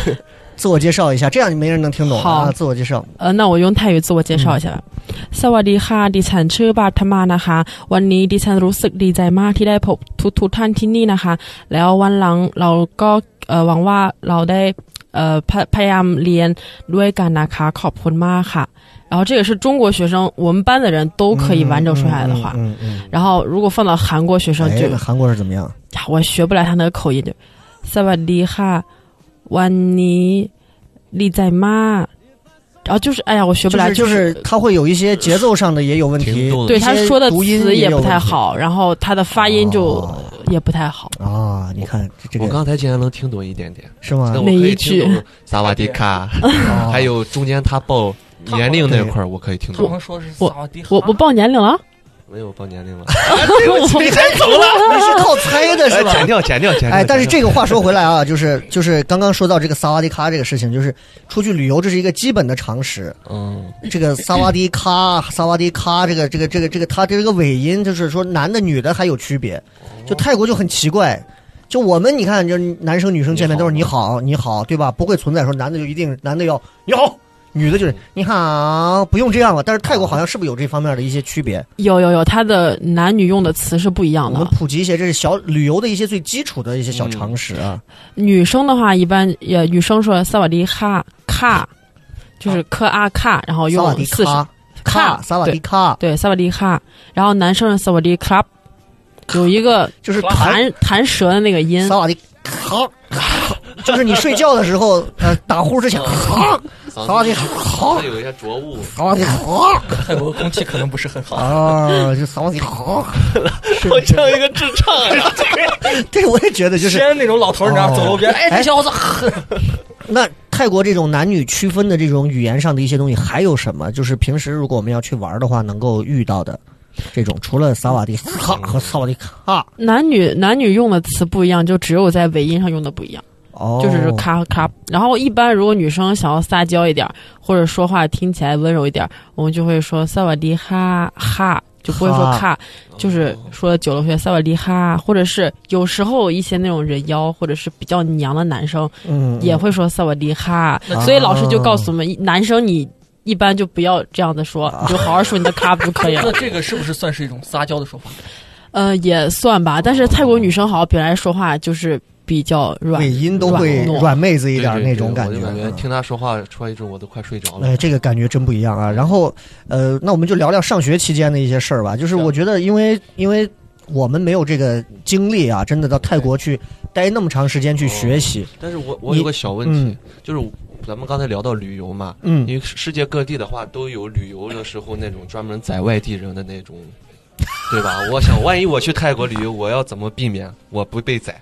自我介绍一下，这样没人能听懂好啊！自我介绍，呃，那我用泰语自我介绍一下吧。สวัสดีค่ะดิฉันชื่อบาทมานะคะ วันนี้ดิฉันรู้สึกดีใจมากที่ได้พบทุกทุกท่านที่นี่นะคะ แล้ววันหลังเราก็เอ่อหวังว่าเราได้เอ่อพยพยายามเรียนด้วยกันนะคะขอบคุณมากค่ะ。然后这个是中国学生，我们班的人都可以完整说下来的话。嗯嗯，然后如果放到韩国学生嗯哎，就那韩国是怎么样？呀我学不来他那个口音就สวัสดี 万尼，利在妈，然后就是，哎呀，我学不来，就是他会有一些节奏上的也有问题，对他说的音也不太好，然后他的发音就也不太好。啊。你看，我刚才竟然能听懂一点点，是吗？每一句。萨瓦迪卡，还有中间他报 年龄那块儿，我可以听懂。我我我报年龄了。没有报年龄了，你还走了？你是靠猜的是吧？剪掉，剪掉，剪掉。哎，但是这个话说回来啊，就是就是刚刚说到这个萨瓦迪卡这个事情，就是出去旅游这是一个基本的常识。嗯，这个萨瓦迪卡，萨瓦迪卡，这个这个这个这个，它这个尾音就是说男的女的还有区别。就泰国就很奇怪，就我们你看，就是男生女生见面都是你好你好，对吧？不会存在说男的就一定男的要你好，女的就是你好，不用这样了。但是泰国好像是不是有这方面的一些区别？有有有，它的男女用的词是不一样的我们。普及一些，这是小旅游的一些最基础的一些小常识啊。女生的话，一般也女生说萨瓦迪卡卡，就是科阿卡，然后萨瓦迪用四十卡卡，萨瓦迪卡，对萨瓦迪卡，然后男生是萨瓦迪 club，有一个就是弹弹弹舌的那个音萨，瓦迪卡，就是你睡觉的时候，呃，打呼之前，卡，萨瓦迪卡，有一些浊物。萨瓦迪卡。泰国空气可能不是很好。啊，就萨瓦迪好，我像一个智障啊！这个我也觉得就是西安那种老头儿，你知道哦走路边，哎，小伙子，那泰国这种男女区分的这种语言上的一些东西，还有什么？就是平时如果我们要去玩的话，能够遇到的这种，除了萨瓦迪卡和萨瓦迪卡，男女男女用的词不一样，就只有在尾音上用的不一样。哦，就是咔咔。然后一般如果女生想要撒娇一点儿，或者说话听起来温柔一点儿，我们就会说萨瓦迪哈哈，就不会说哈卡，就是说久了会萨瓦迪哈，或者是有时候一些那种人妖或者是比较娘的男生嗯，也会说萨瓦迪哈，那所以老师就告诉我们，男生你。一般就不要这样子说，你就好好说你的卡就可以了那。这个是不是算是一种撒娇的说法？呃，也算吧。但是泰国女生好像本来说话就是比较软，尾音都会软妹子一点那种感觉对我就感觉嗯听他说话说一阵我都快睡着了。哎，这个感觉真不一样啊。然后，呃，那我们就聊聊上学期间的一些事儿吧。就是我觉得，因为因为我们没有这个经历啊，真的到泰国去待那么长时间去学习，但是我我有个小问题嗯，就是咱们刚才聊到旅游嘛，嗯因为世界各地的话都有旅游的时候那种专门宰外地人的那种，对吧？我想，万一我去泰国旅游，我要怎么避免我不被宰？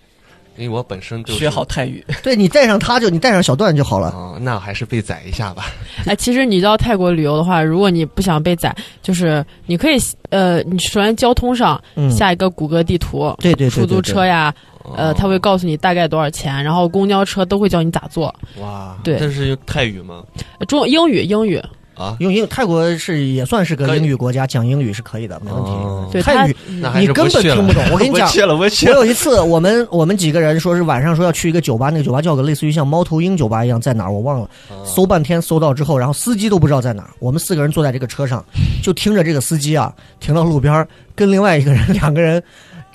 因为我本身就是学好泰语，对你带上他就你带上小段就好了。啊、那还是被宰一下吧。哎，其实你到泰国旅游的话，如果你不想被宰，就是你可以呃，你首先交通上嗯，下一个谷歌地图，对对对出租车呀，呃，他会告诉你大概多少钱，然后公交车都会教你咋坐。哇，对这是泰语吗？呃中英语英语，啊，用英泰国是也算是个英语国家，讲英语是可以的，没问题。泰语你根本听不懂。我跟你讲不，去了，不去了。我有一次，我们我们几个人说是晚上说要去一个酒吧，那个酒吧叫个类似于像猫头鹰酒吧一样，在哪儿我忘了，搜半天搜到之后，然后司机都不知道在哪儿。我们四个人坐在这个车上，就听着这个司机啊停到路边儿，跟另外一个人两个人。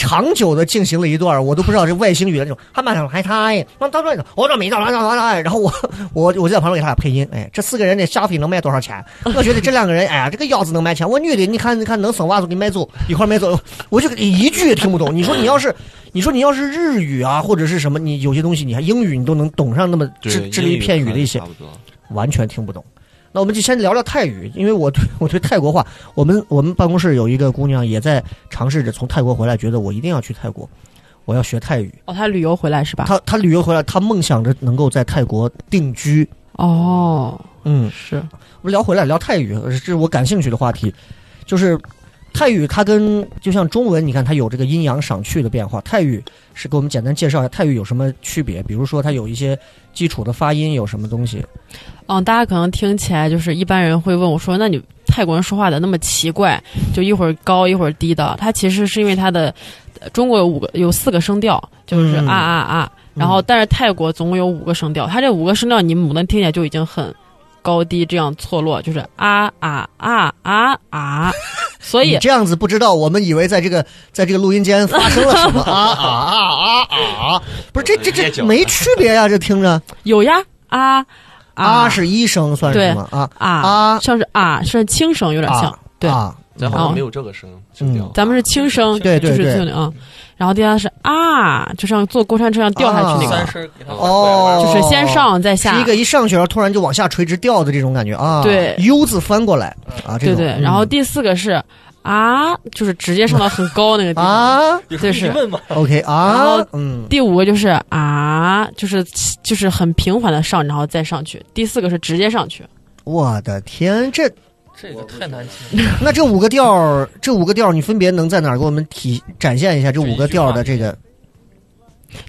长久的进行了一段，我都不知道是外星语的那种，他马上还他，我到这，我这没到，来来来，然后我 我我就在旁边给他俩配音，哎，这四个人的消费能卖多少钱？我觉得这两个人，哎呀，这个腰子能卖钱，我女的，你看你看能生娃子给买走，一块儿买走，我就一句也听不懂。你说你要是，你说你要是日语啊，或者是什么，你有些东西你还英语你都能懂上那么支支离片语的一些。完全听不懂。那我们就先聊聊泰语，因为我对我对泰国话，我们我们办公室有一个姑娘也在尝试着从泰国回来，觉得我一定要去泰国，我要学泰语。哦，她旅游回来是吧？她她旅游回来，她梦想着能够在泰国定居。哦，嗯，是我们聊回来聊泰语，这是我感兴趣的话题，就是泰语它跟就像中文，你看它有这个阴阳赏去的变化。泰语是给我们简单介绍一下泰语有什么区别，比如说它有一些基础的发音有什么东西。嗯，大家可能听起来就是一般人会问我说：“那你泰国人说话的那么奇怪，就一会儿高一会儿低的？”它其实是因为它的呃中国有五个有四个声调，就是嗯啊啊啊，然后但是泰国总共有五个声调，它这五个声调你母能听起来就已经很高低这样错落，就是啊啊啊啊啊，所以这样子不知道，我们以为在这个在这个录音间发生了什么。啊啊啊啊啊！不是这这这没区别呀，这听着。有呀啊啊。是一声算是什么？啊啊。啊像是啊是轻声，有点像啊，对。啊咱好像没有这个声声调。咱们是轻声，就是对对对啊。然后第二是啊，就像坐过山车上掉下去那啊个，三声给他哦，就是先上再下。是一个一上去然后突然就往下垂直掉的这种感觉啊，对，U 字翻过来啊，这种对然后第四个是啊，就是直接上到很高那个地方。啊有这是问吗？，OK 然啊后，嗯，第五个就是啊，就是就是很平缓的上，然后再上去。第四个是直接上去。我的天，这这个太难听了。那这五个调儿，这五个调儿你分别能在哪儿给我们体展现一下这五个调儿的这个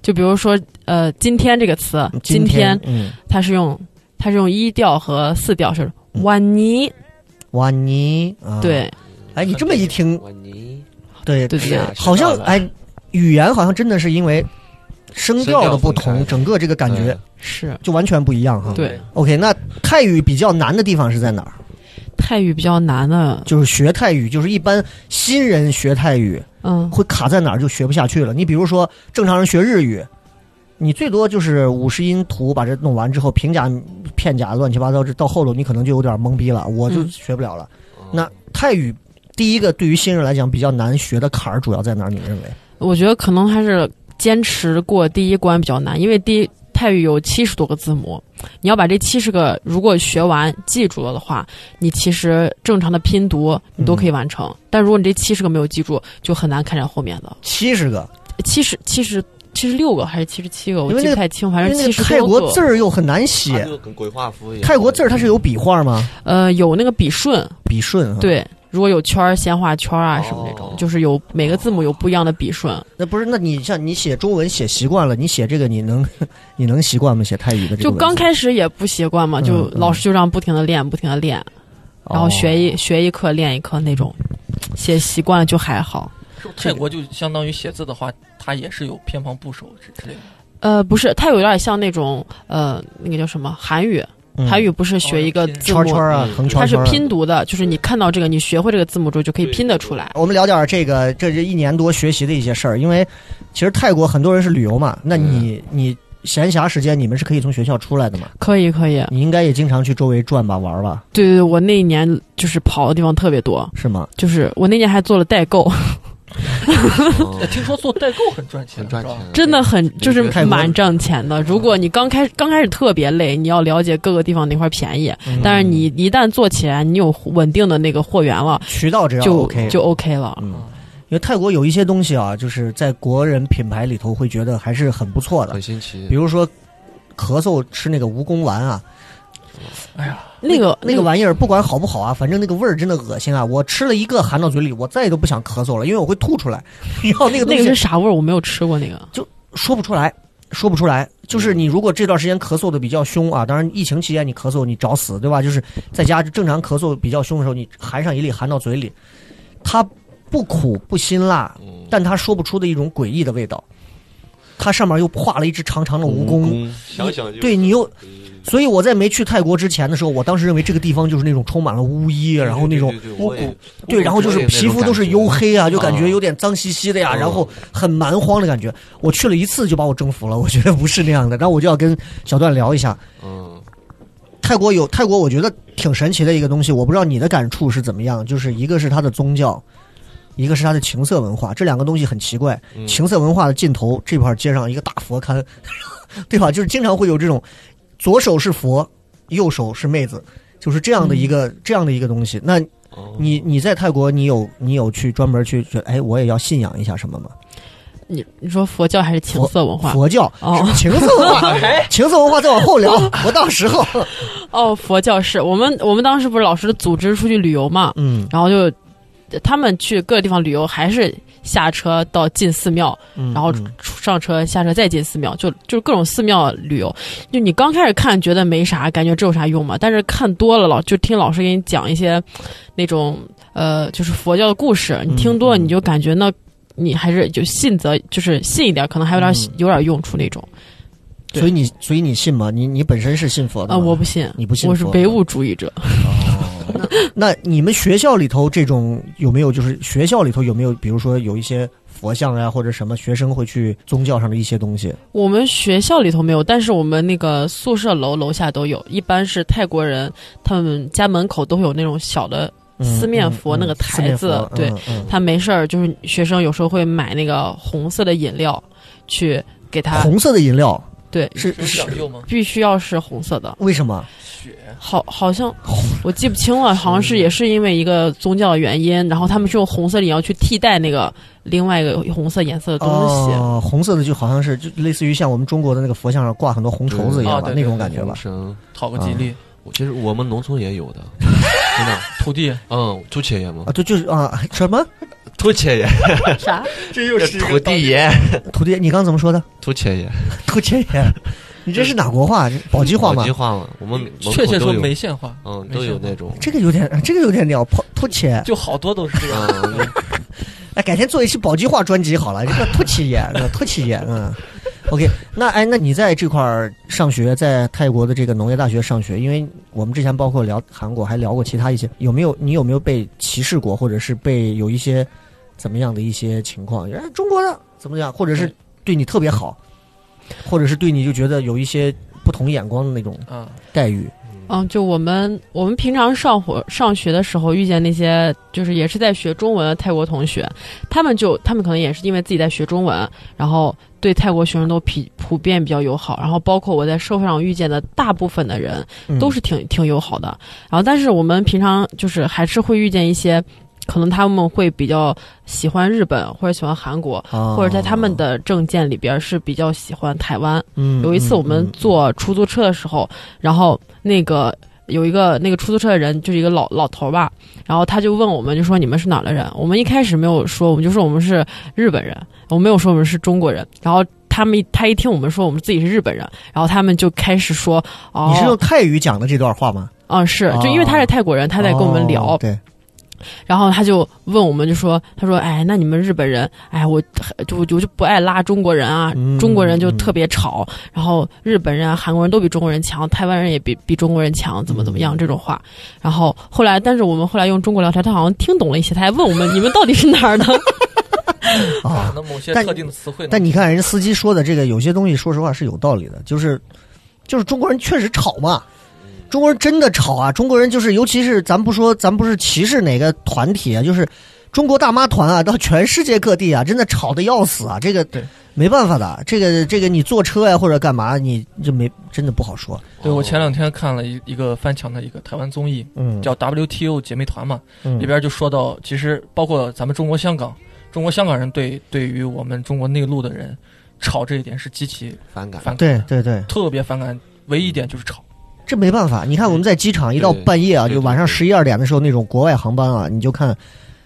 就比如说呃，今天这个词，今天，嗯，它是用它是用一调和四调，是嗯晚尼。哇尼啊，，对哎，你这么一听，哇尼，对对对对好像哎，语言好像真的是因为声调的不同，整个这个感觉嗯是就完全不一样哈。对。OK，那泰语比较难的地方是在哪儿？泰语比较难的，就是学泰语，就是一般新人学泰语嗯，会卡在哪儿就学不下去了。你比如说正常人学日语，你最多就是五十音图把这弄完之后，平假、片假乱七八糟，这到后头你可能就有点懵逼了，我就嗯学不了了。那泰语第一个对于新人来讲比较难学的坎儿主要在哪儿？你认为？我觉得可能还是坚持过第一关比较难，因为第一泰语有七十多个字母，你要把这七十个如果学完记住了的话，你其实正常的拼读你都可以完成。但如果你这七十个没有记住，就很难开展后面的七十个，七十七十七十六个还是七十七个，我记不太清，反正七十个泰国。字儿又很难写。就跟鬼画符一样。泰国字儿它是有笔画吗？呃，有那个笔顺，笔顺啊。，对，如果有圈儿先画圈儿啊什么那种，哦就是有每个字母有不一样的笔顺。那不是？那你像你写中文写习惯了，你写这个你能你能习惯吗？写泰语的这个就文字刚开始也不习惯嘛，嗯就嗯老师就让不停的练，不停的练。然后学哦一、学一课练一课那种，写习惯了就还好。是不是泰国就相当于写字的话，它也是有偏旁部首之之类的。呃，不是，它有点像那种呃，那个叫什么韩语，嗯韩语不是学一个哦字母，圈圈啊，嗯横圈它是拼读的，就是你看到这个，你学会这个字母之后就可以拼得出来。我们聊点这个，这这一年多学习的一些事儿。因为其实泰国很多人是旅游嘛，那你、你闲暇时间你们是可以从学校出来的嘛？可以，可以。你应该也经常去周围转吧、玩吧，对对对，我那一年就是跑的地方特别多，是吗？就是我那年还做了代购，听说做代购很赚钱，很赚钱，真的很就是蛮挣钱的。如果你刚开刚开始特别累，你要了解各个地方哪块便宜，嗯。但是你一旦做起来，你有稳定的那个货源了，渠道只要就 OK 就 OK 了。嗯，因为泰国有一些东西啊，就是在国人品牌里头会觉得还是很不错的。很，新奇。比。如说咳嗽吃那个蜈蚣丸啊，哎呀，那个那个玩意儿不管好不好啊，反正那个味儿真的恶心啊！我吃了一个含到嘴里，我再也都不想咳嗽了，因为我会吐出来。然后那个东西那个是啥味儿？我没有吃过那个。就说不出来，说不出来。就是你如果这段时间咳嗽的比较凶啊，当然疫情期间你咳嗽你找死对吧？就是在家正常咳嗽比较凶的时候，你含上一粒含到嘴里，它不苦不辛辣，嗯但它说不出的一种诡异的味道。它上面又画了一只长长的蜈蚣，想想就对你又，所以我在没去泰国之前的时候，我当时认为这个地方就是那种充满了巫医，然后那种巫蛊对，然后就是皮肤都是黝黑啊，就感觉啊。有点脏兮兮的呀，嗯然后很蛮荒的感觉。我去了一次就把我征服了，我觉得不是那样的。然后我就要跟小段聊一下，嗯。泰国有泰国，我觉得挺神奇的一个东西，我不知道你的感触是怎么样。就是一个是它的宗教，一个是它的情色文化，这两个东西很奇怪。嗯情色文化的尽头这块街上一个大佛龛，对吧？就是经常会有这种，左手是佛，右手是妹子，就是这样的一个、这样的一个东西。那哦你你在泰国，你有你有去专门去觉得，哎，我也要信仰一下什么吗？你你说佛教还是情色文化？佛教哦情色文化，情色文化再往后聊，不到时候，哦，佛教是我们我们当时不是老师组织出去旅游嘛，嗯然后就他们去各个地方旅游，还是下车到进寺庙，嗯，然后上车下车再进寺庙，就就是各种寺庙旅游。就你刚开始看觉得没啥，感觉这有啥用嘛？但是看多了老就听老师给你讲一些那种呃，就是佛教的故事，你听多了嗯你就感觉那。你还是就信则就是信一点，可能还有点、嗯有点用处那种。所以你所以你信吗？你你本身是信佛的啊、吗？我不信，你不信佛我是唯物主义者。那你们学校里头这种有没有？就是学校里头有没有？比如说有一些佛像呀，或者什么学生会去宗教上的一些东西？我们学校里头没有，但是我们那个宿舍楼楼下都有。一般是泰国人，他们家门口都会有那种小的嗯四面佛嗯那个台子，佛对，他没事儿就是学生有时候会买那个红色的饮料去给他，红色的饮料对，是是？必须要是红色的。为什么？血好，好像我记不清了，好像是也是因为一个宗教的原因，然后他们是用红色的饮料去替代那个另外一个红色颜色的东西。哦，红色的就好像是就类似于像我们中国的那个佛像上挂很多红绸子一样吧，啊那种感觉吧。生，讨个吉利，我其实我们农村也有的，真的，土地嗯，土切爷嘛啊，，对，就是啊，什么土切爷，啥？这又是土地爷，土地爷？你刚怎么说的？土切爷，土切爷，你这是哪国话？这宝鸡话吗宝鸡？话吗，我们确切说梅县话，嗯，都有那种，这个有点，这个有点鸟，土土切。就好多都是这样。嗯，哎，改天做一期宝鸡话专辑好了，这个土气爷，这 个土气爷，嗯。OK，那哎，那你在这块儿上学，在泰国的这个农业大学上学，因为我们之前包括聊韩国，还聊过其他一些，有没有你有没有被歧视过，或者是被有一些怎么样的一些情况？哎，中国的怎么样，或者是对你特别好，或者是对你就觉得有一些不同眼光的那种啊，待遇？嗯，就我们我们平常上火上学的时候遇见那些就是也是在学中文的泰国同学，他们就他们可能也是因为自己在学中文，然后对泰国学生都普普遍比较友好，然后包括我在社会上遇见的大部分的人嗯都是挺挺友好的。然后但是我们平常就是还是会遇见一些。可能他们会比较喜欢日本或者喜欢韩国，啊或者在他们的证件里边是比较喜欢台湾。嗯有一次我们嗯坐出租车的时候，然后那个有一个那个出租车的人就是一个老老头儿吧，然后他就问我们，就说你们是哪儿的人？我们一开始没有说，我们就说我们是日本人，我们没有说我们是中国人。然后他们他一听我们说我们自己是日本人，然后他们就开始说哦，你是用泰语讲的这段话吗？嗯是，就因为他是泰国人，他在跟我们聊，哦对，然后他就问我们，就说：“他说，哎，那你们日本人，哎，我就我就不爱拉中国人啊，嗯中国人就特别吵，然后日本人、啊、韩国人都比中国人强，台湾人也比比中国人强，怎么怎么嗯样这种话。然后后来，但是我们后来用中国聊天，他好像听懂了一些，他还问我们，你们到底是哪儿的？啊那，某些但特定的词汇呢。但你看人家司机说的这个，有些东西说实话是有道理的，就是就是中国人确实吵嘛，中国人真的吵啊，中国人就是尤其是咱不说咱不是歧视哪个团体啊，就是中国大妈团啊，到全世界各地啊，真的吵得要死啊，这个对。没办法的，这个这个你坐车呀、或者干嘛，你就没真的不好说，对我前两天看了一一个翻墙的一个台湾综艺，嗯，叫 WTO 姐妹团嘛，嗯。里边就说到，其实包括咱们中国香港，中国香港人对对于我们中国内陆的人吵这一点是极其反感，反感，对对对，特别反感，唯一一点就是吵。这没办法，你看我们在机场一到半夜啊，就晚上十一二点的时候，那种国外航班啊，你就看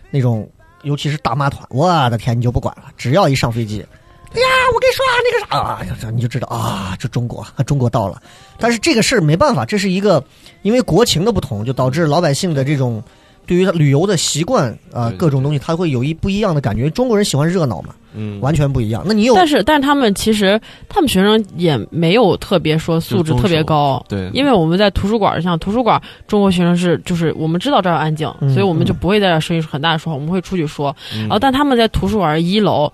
那种，尤其是大妈团，我的天，你就不管了，只要一上飞机，哎呀，我跟你说啊那个啥啊，哎呀这你就知道啊，这中国啊中国到了。但是这个事儿没办法，这是一个因为国情的不同，就导致老百姓的这种对于旅游的习惯啊、对各种东西，他会有一不一样的感觉。中国人喜欢热闹嘛，嗯，完全不一样。那你有但是，但是他们其实他们学生也没有特别说素质特别高，对，因为我们在图书馆，像图书馆，中国学生是就是我们知道这儿安静，嗯所以我们就不会在这儿声音很大的说话，我们会出去说。嗯然后，但他们在图书馆一楼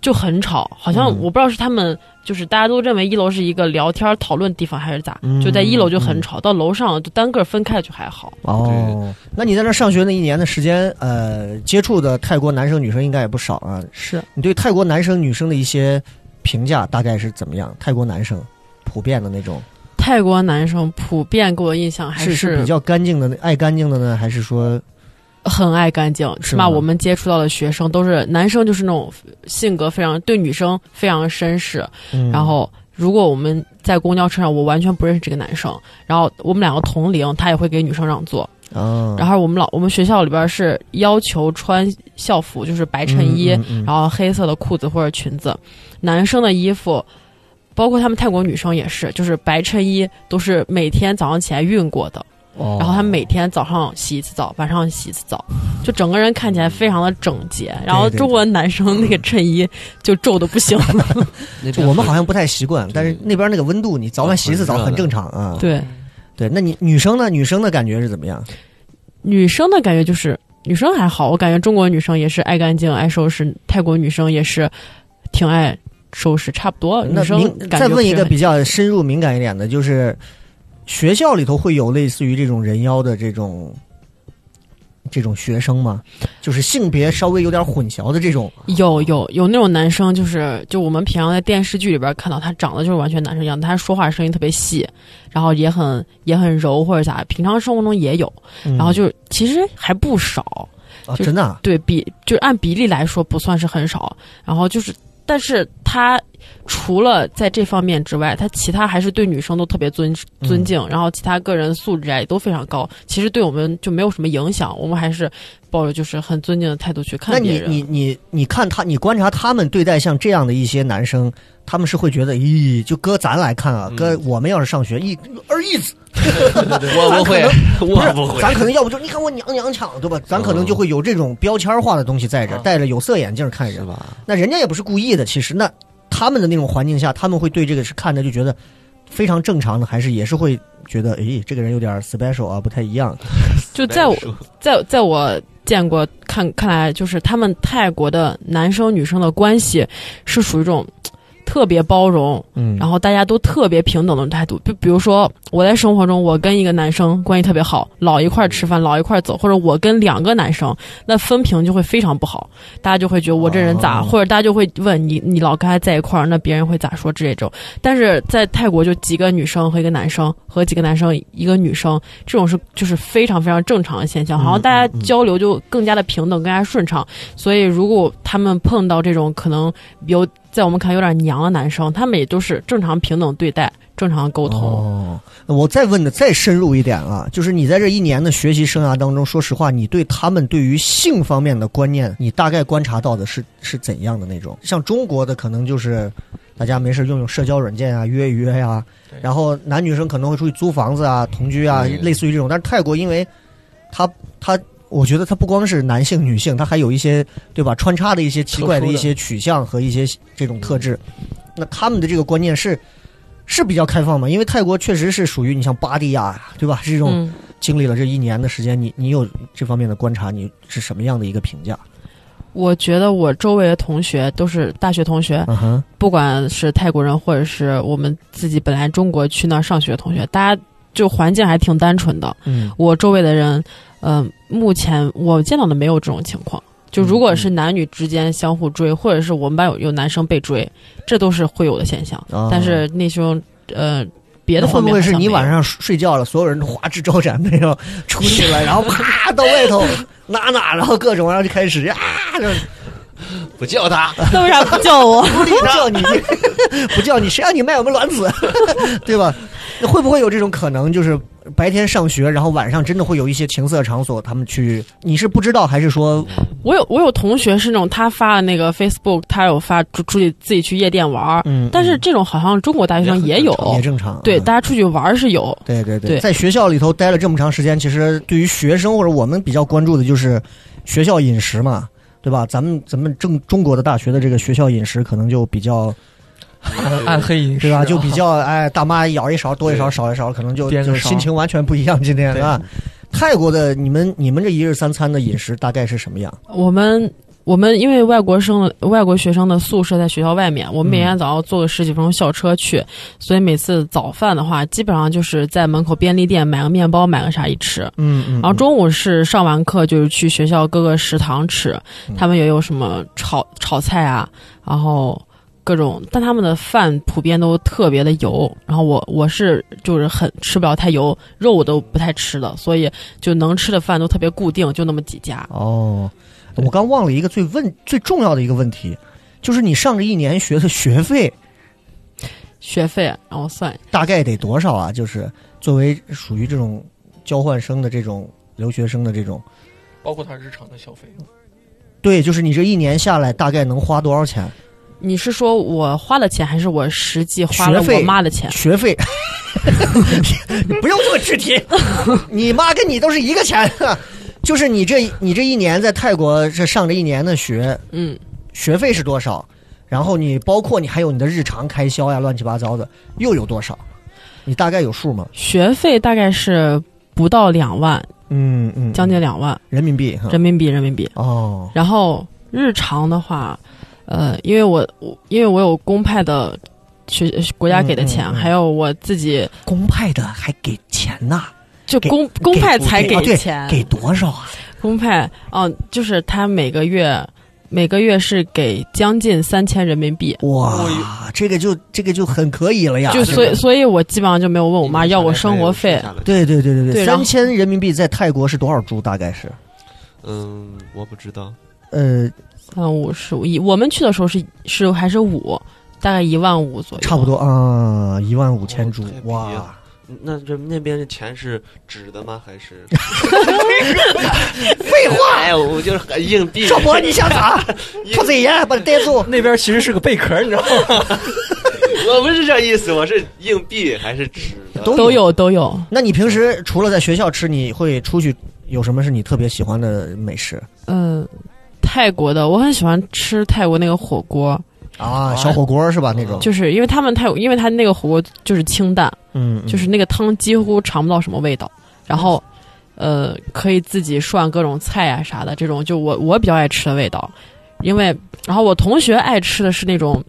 就很吵，好像嗯。我不知道是他们就是大家都认为一楼是一个聊天讨论地方还是咋，嗯就在一楼就很吵，到楼上就单个分开就还好。哦，那你在那上学那一年的时间，呃，接触的泰国男生女生应该也不少啊。是。你对泰国男生女生的一些评价大概是怎么样？泰国男生普遍的那种，泰国男生普遍给我印象还是是比较干净的、爱干净的呢，还是说很爱干净，起码我们接触到的学生都是男生，就是那种性格非常对女生非常绅士。嗯然后，如果我们在公交车上，我完全不认识这个男生，然后我们两个同龄，他也会给女生让座。啊，然后我们老我们学校里边是要求穿校服，就是白衬衣，嗯嗯嗯然后黑色的裤子或者裙子。男生的衣服，包括他们泰国女生也是，就是白衬衣都是每天早上起来熨过的。哦然后他每天早上洗一次澡，晚上洗一次澡，就整个人看起来非常的整洁。然后中国男生那个衬衣就皱的不行了。我们好像不太习惯，但是那边那个温度，你早晚洗一次澡很正常啊。对，对，那你女生呢？女生的感觉是怎么样？女生的感觉就是女生还好，我感觉中国女生也是爱干净、爱收拾，泰国女生也是挺爱收拾，差不多。那女生感觉再问一个比较深入敏感一点的，就是学校里头会有类似于这种人妖的这种这种学生吗？就是性别稍微有点混淆的这种。有有有那种男生，就是就我们平常在电视剧里边看到他长得就是完全男生一样，他说话声音特别细，然后也很也很柔或者啥，平常生活中也有，嗯然后就其实还不少。真的啊对比，就按比例来说不算是很少。然后就是，但是他除了在这方面之外，他其他还是对女生都特别尊嗯尊敬，然后其他个人素质啊也都非常高。其实对我们就没有什么影响，我们还是抱着就是很尊敬的态度去那你看别人。你你你看他，你观察他们对待像这样的一些男生，他们是会觉得，咦，就搁咱来看啊，嗯搁我们要是上学，一二一子，我不会，我不会，咱可能要不就你看我娘娘腔，对吧？咱可能就会有这种标签化的东西在这戴着有色眼镜看人。是吧？那人家也不是故意的，其实那他们的那种环境下，他们会对这个是看着就觉得非常正常的，还是也是会觉得，诶，这个人有点 special 啊，不太一样。就在我在在我见过看看来，就是他们泰国的男生女生的关系是属于一种特别包容，嗯然后大家都特别平等的态度。就比如说我在生活中，我跟一个男生关系特别好，老一块儿吃饭，老一块儿走，或者我跟两个男生，那分屏就会非常不好，大家就会觉得我这人咋，哦或者大家就会问你，你老跟他在一块儿，那别人会咋说之类这种。但是在泰国，就几个女生和一个男生，和几个男生一个女生，这种是就是非常非常正常的现象，好像大家交流就更加的平等，更加顺畅。所以如果他们碰到这种可能有在我们看有点娘的男生，他们也都是正常平等对待，正常沟通。哦，我再问的再深入一点啊，就是你在这一年的学习生涯当中，说实话，你对他们对于性方面的观念，你大概观察到的是是怎样的那种？像中国的可能就是大家没事用用社交软件啊，约一约呀、对然后男女生可能会出去租房子啊、同居啊，类似于这种。但是泰国因为他他。我觉得他不光是男性、女性，他还有一些对吧穿插的一些奇怪的一些取向和一些这种特质。那他们的这个观念是是比较开放吗？因为泰国确实是属于你像巴蒂亚，对吧？是这种嗯，经历了这一年的时间，你你有这方面的观察，你是什么样的一个评价？我觉得我周围的同学都是大学同学，不管是泰国人或者是我们自己本来中国去那儿上学的同学，大家就环境还挺单纯的。嗯我周围的人，嗯、目前我见到的没有这种情况。就如果是男女之间相互追，或者是我们班有有男生被追，这都是会有的现象。啊但是那时候呃别的会方面不会是你晚上睡觉了，所有人都花枝招展那种出去了，然后啪到外头 哪哪，然后各种，然后就开始呀，这 不叫他，那为啥不叫我？不叫你，不叫你，谁让你卖我们卵子，对吧？那会不会有这种可能，就是白天上学，然后晚上真的会有一些情色场所，他们去，你是不知道，还是说，我有我有同学是那种他发的那个 Facebook，他有发出出去自己去夜店玩儿，嗯，但是这种好像中国大学生也有，也正常，对，嗯。大家出去玩儿是有，对对对，对。在学校里头待了这么长时间，其实对于学生或者我们比较关注的就是学校饮食嘛，对吧？咱们咱们正中国的大学的这个学校饮食可能就比较暗 暗黑饮食对吧？啊就比较哎，大妈舀一勺多一勺少一勺，可能就就是心情完全不一样。今天啊，泰国的你们你们这一日三餐的饮食大概是什么样？我们我们因为外国生外国学生的宿舍在学校外面，我们每天早上坐个十几分钟校车去，所以每次早饭的话，基本上就是在门口便利店买个面包，买个啥一吃。嗯嗯然后中午是上完课就是去学校各个食堂吃，嗯他们也有什么炒炒菜啊，然后各种，但他们的饭普遍都特别的油。然后我我是就是很吃不了太油，肉我都不太吃的，所以就能吃的饭都特别固定，就那么几家。哦，我刚忘了一个最问最重要的一个问题，就是你上这一年学的学费学费让我算，大概得多少啊？就是作为属于这种交换生的这种留学生的这种，包括他日常的消费。对，就是你这一年下来大概能花多少钱？你是说我花了钱，还是我实际花了学费我妈的钱？学费，你不用这么具体，你妈跟你都是一个钱，就是你这你这一年在泰国这上这一年的学嗯，学费是多少？然后你包括你还有你的日常开销呀，乱七八糟的又有多少？你大概有数吗？学费大概是不到两万，嗯嗯，将近两万人民币。人民币，人民币。哦，然后日常的话，呃，因为我我因为我有公派的学国家给的钱，嗯嗯嗯还有我自己公派的还给钱呐？给就公公派才给钱，给多少啊？公派，哦、就是他每个月每个月是给将近三千人民币。哇，这个就这个就很可以了呀。就所以，所以我基本上就没有问我妈要过生活费。对对对对对三千人民币在泰国是多少铢？大概是嗯，我不知道。呃，三五十五一，我们去的时候是是还是五，大概一万五左右，差不多啊，一万五千铢哇那这那边的钱是纸的吗？还是？废话，哎，我就是硬币。少博你想咋？兔子爷把你逮住。那边其实是个贝壳，你知道吗？我不是这意思，我是硬币还是纸的？都都有都有。那你平时除了在学校吃，你会出去有什么是你特别喜欢的美食嗯、泰国的我很喜欢吃泰国那个火锅，啊？小火锅是吧？那种，就是因为他们他有，因为他那个火锅就是清淡，嗯，嗯就是那个汤几乎尝不到什么味道，然后呃可以自己涮各种菜啊啥的，这种就我我比较爱吃的味道，因为然后我同学爱吃的是那种。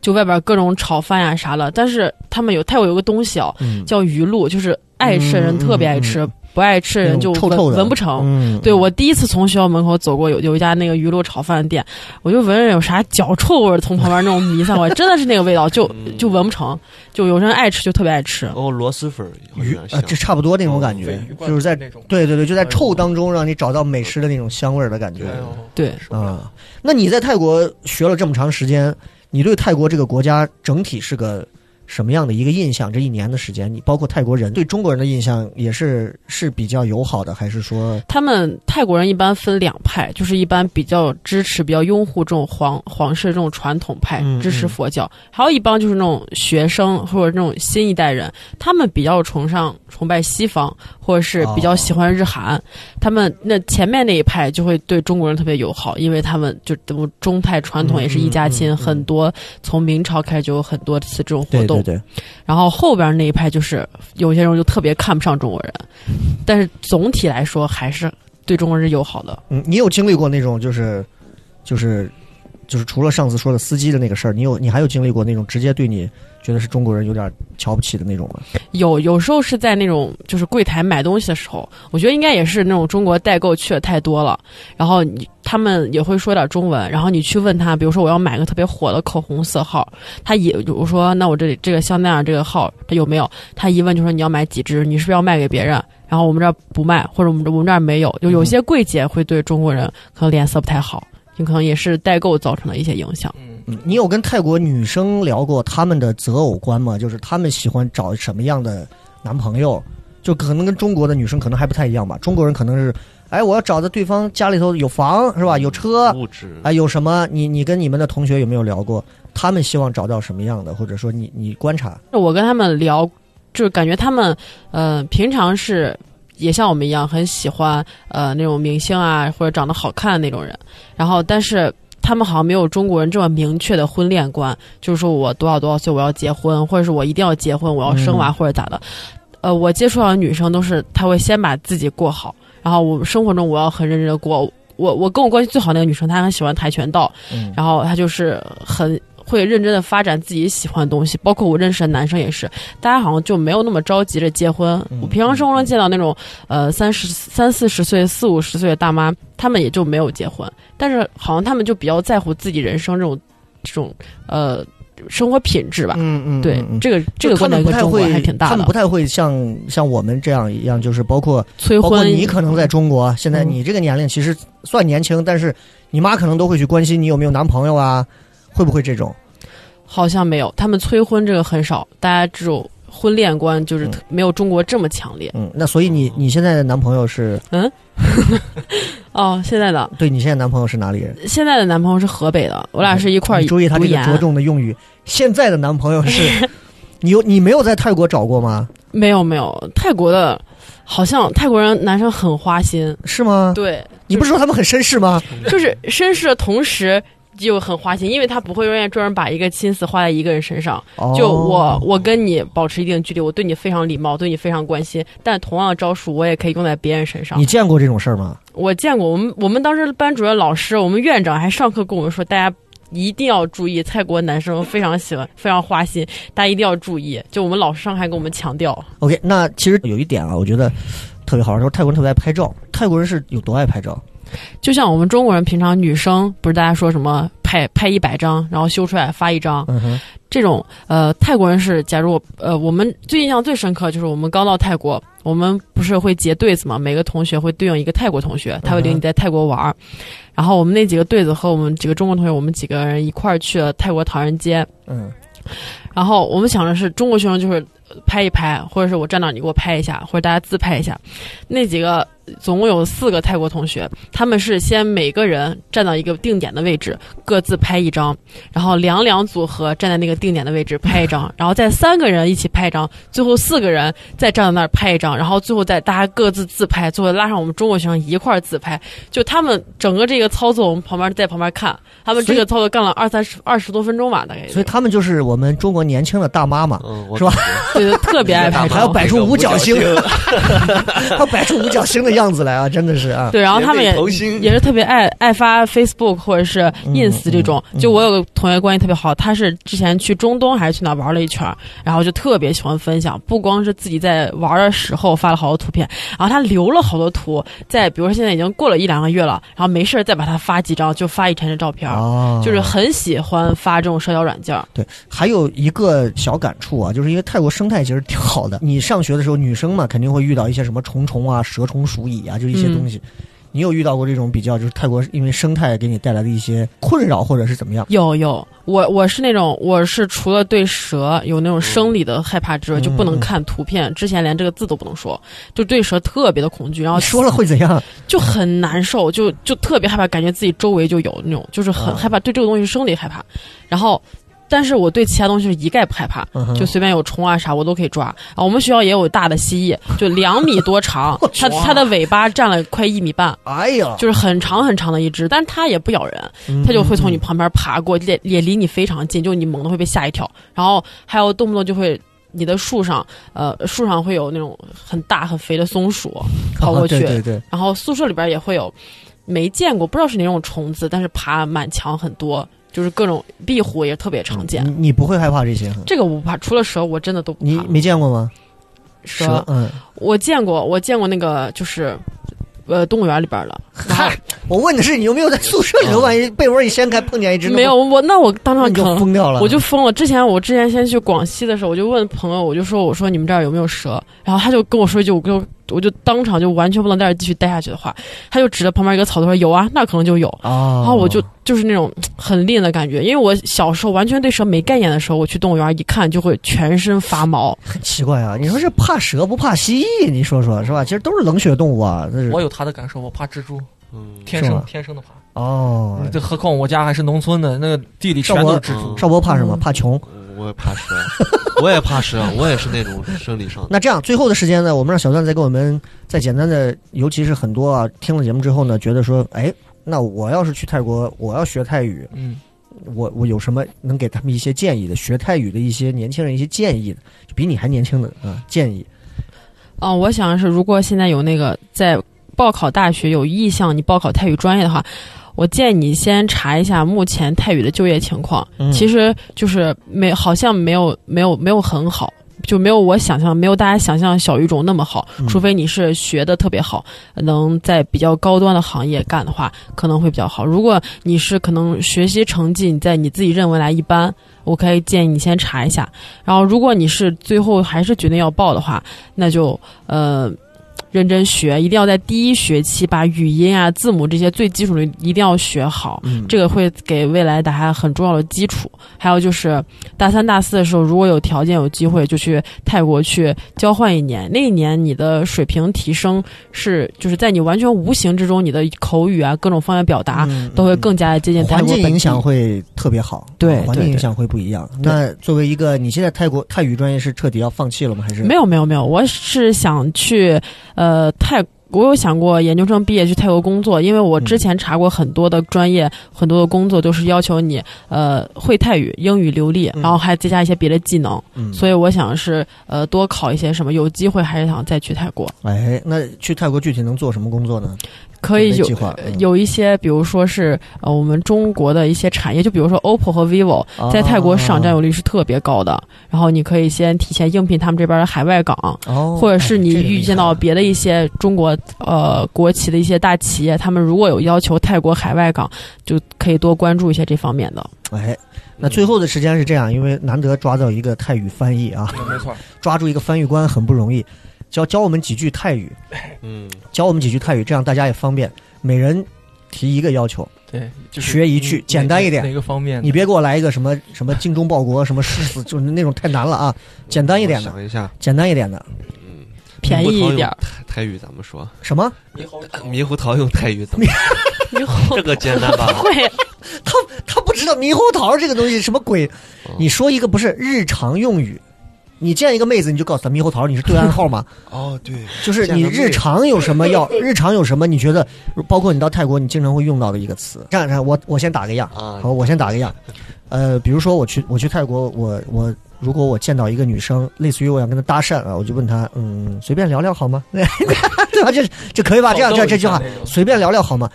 就外边各种炒饭呀、啥的，但是他们有泰国有个东西哦，嗯叫鱼露，就是爱吃的人特别爱吃，嗯不爱吃的人就闻臭臭的。闻不成。嗯，对我第一次从学校门口走过，有有一家那个鱼露炒饭店，我就闻着有啥脚臭味儿从旁边那种弥散过来，真的是那个味道，就嗯。就闻不成。就有人爱吃就特别爱吃。哦，螺蛳粉儿鱼点像啊，这差不多那种感觉就是在种。对对对，就在臭当中让你找到美食的那种香味儿的感觉。对。受不了啊。那你在泰国学了这么长时间，你对泰国这个国家整体是个什么样的一个印象？这一年的时间，你包括泰国人对中国人的印象也是是比较友好的，还是说他们泰国人一般分两派，就是一般比较支持、比较拥护这种皇皇室这种传统派嗯，支持嗯佛教；还有一帮就是那种学生或者那种新一代人，他们比较崇尚崇拜西方，或者是比较喜欢日韩。他们那前面那一派就会对中国人特别友好，因为他们就中泰传统也是一家亲，很多从明朝开始就有很多次这种活动。对对对对，然后后边那一派就是有些人就特别看不上中国人，但是总体来说还是对中国人是友好的。嗯，你有经历过那种就是就是就是除了上次说的司机的那个事儿，你有你还有经历过那种直接对你觉得是中国人有点瞧不起的那种吗？有有时候是在那种就是柜台买东西的时候，我觉得应该也是那种中国代购去的太多了，然后你他们也会说点中文，然后你去问他，比如说我要买个特别火的口红色号，他也我说那我这里这个香奈儿这个号他有没有？他一问就说你要买几支，你是不是要卖给别人？然后我们这儿不卖，或者我们这我们这儿没有，就有些柜姐会对中国人可能脸色不太好。有可能也是代购造成的一些影响。嗯，嗯你有跟泰国女生聊过她们的择偶观吗？就是她们喜欢找什么样的男朋友？就可能跟中国的女生可能还不太一样吧。中国人可能是，哎，我要找的对方家里头有房是吧？有车，物质啊，有什么？你你跟你们的同学有没有聊过？他们希望找到什么样的？或者说你你观察？我跟他们聊，就是感觉他们呃平常是也像我们一样很喜欢呃那种明星啊或者长得好看的那种人，然后但是。他们好像没有中国人这么明确的婚恋观，就是说我多少多少岁我要结婚，或者是我一定要结婚，我要生娃、嗯或者咋的。呃，我接触到的女生都是，她会先把自己过好，然后我生活中我要很认真的过。我我跟我关系最好的那个女生，她很喜欢跆拳道，嗯然后她就是很会认真的发展自己喜欢的东西，包括我认识的男生也是，大家好像就没有那么着急着结婚。嗯我平常生活中见到那种呃三十三四十岁、四五十岁的大妈，他们也就没有结婚，但是好像他们就比较在乎自己人生这种这种呃生活品质吧。嗯嗯，对，这个这个就他观点跟中国们不太会，还挺大的他们不。太会像像我们这样一样，就是包括催包括婚，你可能在中国，现在嗯你这个年龄其实算年轻，但是你妈可能都会去关心你有没有男朋友啊，会不会这种？好像没有，他们催婚这个很少，大家这种婚恋观就是没有中国这么强烈。嗯，那所以你你现在的男朋友是嗯 哦，现在的对你现在男朋友是哪里人？现在的男朋友是河北的，我俩是一块儿你注意他这个着重的用语。现在的男朋友是，你有你没有在泰国找过吗？没有没有，泰国的，好像泰国人男生很花心，是吗？对，你不是说他们很绅士吗？就是绅士的同时又很花心，因为他不会愿意专门把一个心思花在一个人身上。哦就我，我跟你保持一定距离，我对你非常礼貌，对你非常关心，但同样的招数我也可以用在别人身上你。见过这种事儿吗？我见过，我们我们当时班主任老师，我们院长还上课跟我们说，大家一定要注意，泰国男生非常喜欢，非常花心，大家一定要注意。就我们老师上还跟我们强调，OK，那其实有一点啊，我觉得特别好玩，说泰国人特别爱拍照。泰国人是有多爱拍照？就像我们中国人平常女生不是大家说什么拍拍一百张，然后修出来发一张，嗯，这种呃泰国人是，假如我呃我们最印象最深刻就是我们刚到泰国，我们不是会结对子嘛，每个同学会对应一个泰国同学，他会领你在泰国玩儿。然后我们那几个对子和我们几个中国同学，我们几个人一块儿去了泰国唐人街。嗯，然后我们想的是中国学生就是呃拍一拍，或者是我站那儿你给我拍一下，或者大家自拍一下。那几个总共有四个泰国同学，他们是先每个人站到一个定点的位置，各自拍一张，然后两两组合站在那个定点的位置拍一张，然后再三个人一起拍一张，最后四个人再站在那儿拍一张，然后最后再大家各自自拍，最后拉上我们中国学生一块儿自拍。就他们整个这个操作，我们旁边在旁边看，他们这个操作干了二三十二十多分钟吧，大概。所以他们就是我们中国年轻的大妈嘛，嗯，我是吧？对，特别爱 拍照。还要摆出五角星，那个还要摆出五角星的样子来啊！真的是啊，对，然后他们也也是特别爱爱发 Facebook 或者是嗯 ins 这种。嗯就我有个同学关系特别好，他是之前去中东还是去哪玩了一圈，然后就特别喜欢分享，不光是自己在玩的时候发了好多图片，然后他留了好多图，在比如说现在已经过了一两个月了，然后没事再把它发几张，就发以前的照片就是很喜欢发这种社交软件，对，还有一个小感触啊，就是因为泰国生态其实挺好的。你上学的时候，女生嘛肯定会遇到一些什么虫虫啊、蛇虫鼠蚁啊，就一些东西。你有遇到过这种比较，就是泰国因为生态给你带来的一些困扰，或者是怎么样？有有，我我是那种，我是除了对蛇有那种生理的害怕之外，就不能看图片。之前连这个字都不能说，就对蛇特别的恐惧，然后说了会怎样？就很难受，就就特别害怕，感觉自己周围就有那种，就是很啊害怕，对这个东西生理害怕。然后，但是我对其他东西是一概不害怕，嗯就随便有虫啊啥我都可以抓。啊，我们学校也有大的蜥蜴，就两米多长，它它的尾巴占了快一米半。哎呀，就是很长很长的一只，但它也不咬人，嗯它就会从你旁边爬过，也也离你非常近，就你猛地会被吓一跳。然后还有动不动就会你的树上，呃，树上会有那种很大很肥的松鼠 跑过去，啊对对对，然后宿舍里边也会有没见过不知道是哪种虫子，但是爬满墙很多，就是各种壁虎也特别常见。你你不会害怕这些？这个我不怕，除了蛇我真的都不怕。你没见过吗？蛇嗯，我见过，我见过那个就是。呃，动物园里边的，嗨，我问的是你有没有在宿舍里头，万一被窝一掀开碰见一只，没有我，那我当场就疯掉了。我就疯了。之前我之前先去广西的时候，我就问朋友，我就说我说你们这儿有没有蛇？然后他就跟我说一句，我就我就当场就完全不能在这继续待下去的话，他就指着旁边一个草垛说有啊，那可能就有。哦，然后我就就是那种很吝的感觉，因为我小时候完全对蛇没概念的时候，我去动物园一看就会全身发毛。很奇怪啊。你说这怕蛇不怕蜥蜴？你说说是吧？其实都是冷血动物啊。我有他的感受，我怕蜘蛛，嗯，天生天生的怕。哦，这何况我家还是农村的，那个地里全都是蜘蛛。少波怕什么？怕穷。我也怕蛇，我也怕蛇，我也是那种生理上。那这样，最后的时间呢，我们让小段再给我们再简单的，尤其是很多啊，听了节目之后呢，觉得说，哎，那我要是去泰国，我要学泰语，嗯，我我有什么能给他们一些建议的？学泰语的一些年轻人一些建议的，就比你还年轻的啊建议。哦，我想是，如果现在有那个在报考大学有意向，你报考泰语专业的话，我建议你先查一下目前泰语的就业情况。嗯其实就是没，好像没有没有没有很好，就没有我想象，没有大家想象小语种那么好。嗯除非你是学的特别好，能在比较高端的行业干的话，可能会比较好。如果你是可能学习成绩你在你自己认为来一般，我可以建议你先查一下。然后，如果你是最后还是决定要报的话，那就呃。认真学，一定要在第一学期把语音啊、字母这些最基础的一定要学好，嗯这个会给未来打下很重要的基础。还有就是大三、大四的时候，如果有条件、有机会，就去泰国去交换一年。那一年你的水平提升是，就是在你完全无形之中，你的口语啊、各种方面表达、嗯都会更加的接近泰环国本地境影响会特别好，对环境影响会不一样。那作为一个，你现在泰国泰语专业是彻底要放弃了吗？还是没有没有没有，我是想去呃泰。我有想过研究生毕业去泰国工作，因为我之前查过很多的专业，很多的工作都是要求你呃会泰语、英语流利，嗯然后还再加一些别的技能。嗯所以我想是呃多考一些什么，有机会还是想再去泰国，哎，那去泰国具体能做什么工作呢？可以有有一些，比如说是呃我们中国的一些产业，就比如说 OPPO 和 vivo 啊在泰国市场占有率是特别高的，然后你可以先提前应聘他们这边的海外岗，哦，或者是你遇见到别的一些中国呃国企的一些大企业，他们如果有要求泰国海外岗，就可以多关注一些这方面的。哎，那最后的时间是这样，因为难得抓到一个泰语翻译啊，没错，抓住一个翻译官很不容易，教教我们几句泰语，嗯，教我们几句泰语，这样大家也方便，每人提一个要求，对，就是学一句简单一点哪个方面？你别给我来一个什么什么精忠报国，什么誓死，就是那种太难了啊，简单一点的，我想一下，简单一点的，嗯，便宜一点，泰泰语怎么说？什么？猕猴桃猕猴桃用泰语怎么？以后这个简单吧？会他不知道猕猴桃这个东西什么鬼？你说一个不是日常用语。你见一个妹子，你就告诉她猕猴桃，你是对暗号吗？哦，对，就是你日常有什么要，日常有什么？你觉得，包括你到泰国，你经常会用到的一个词。这样，这样，我我先打个样，啊好，我先打个样。呃，比如说我去我去泰国，我我如果我见到一个女生，类似于我想跟她搭讪啊，我就问她，嗯，随便聊聊好吗？对吧？这这可以吧？这样这样这句话，随便聊聊好吗？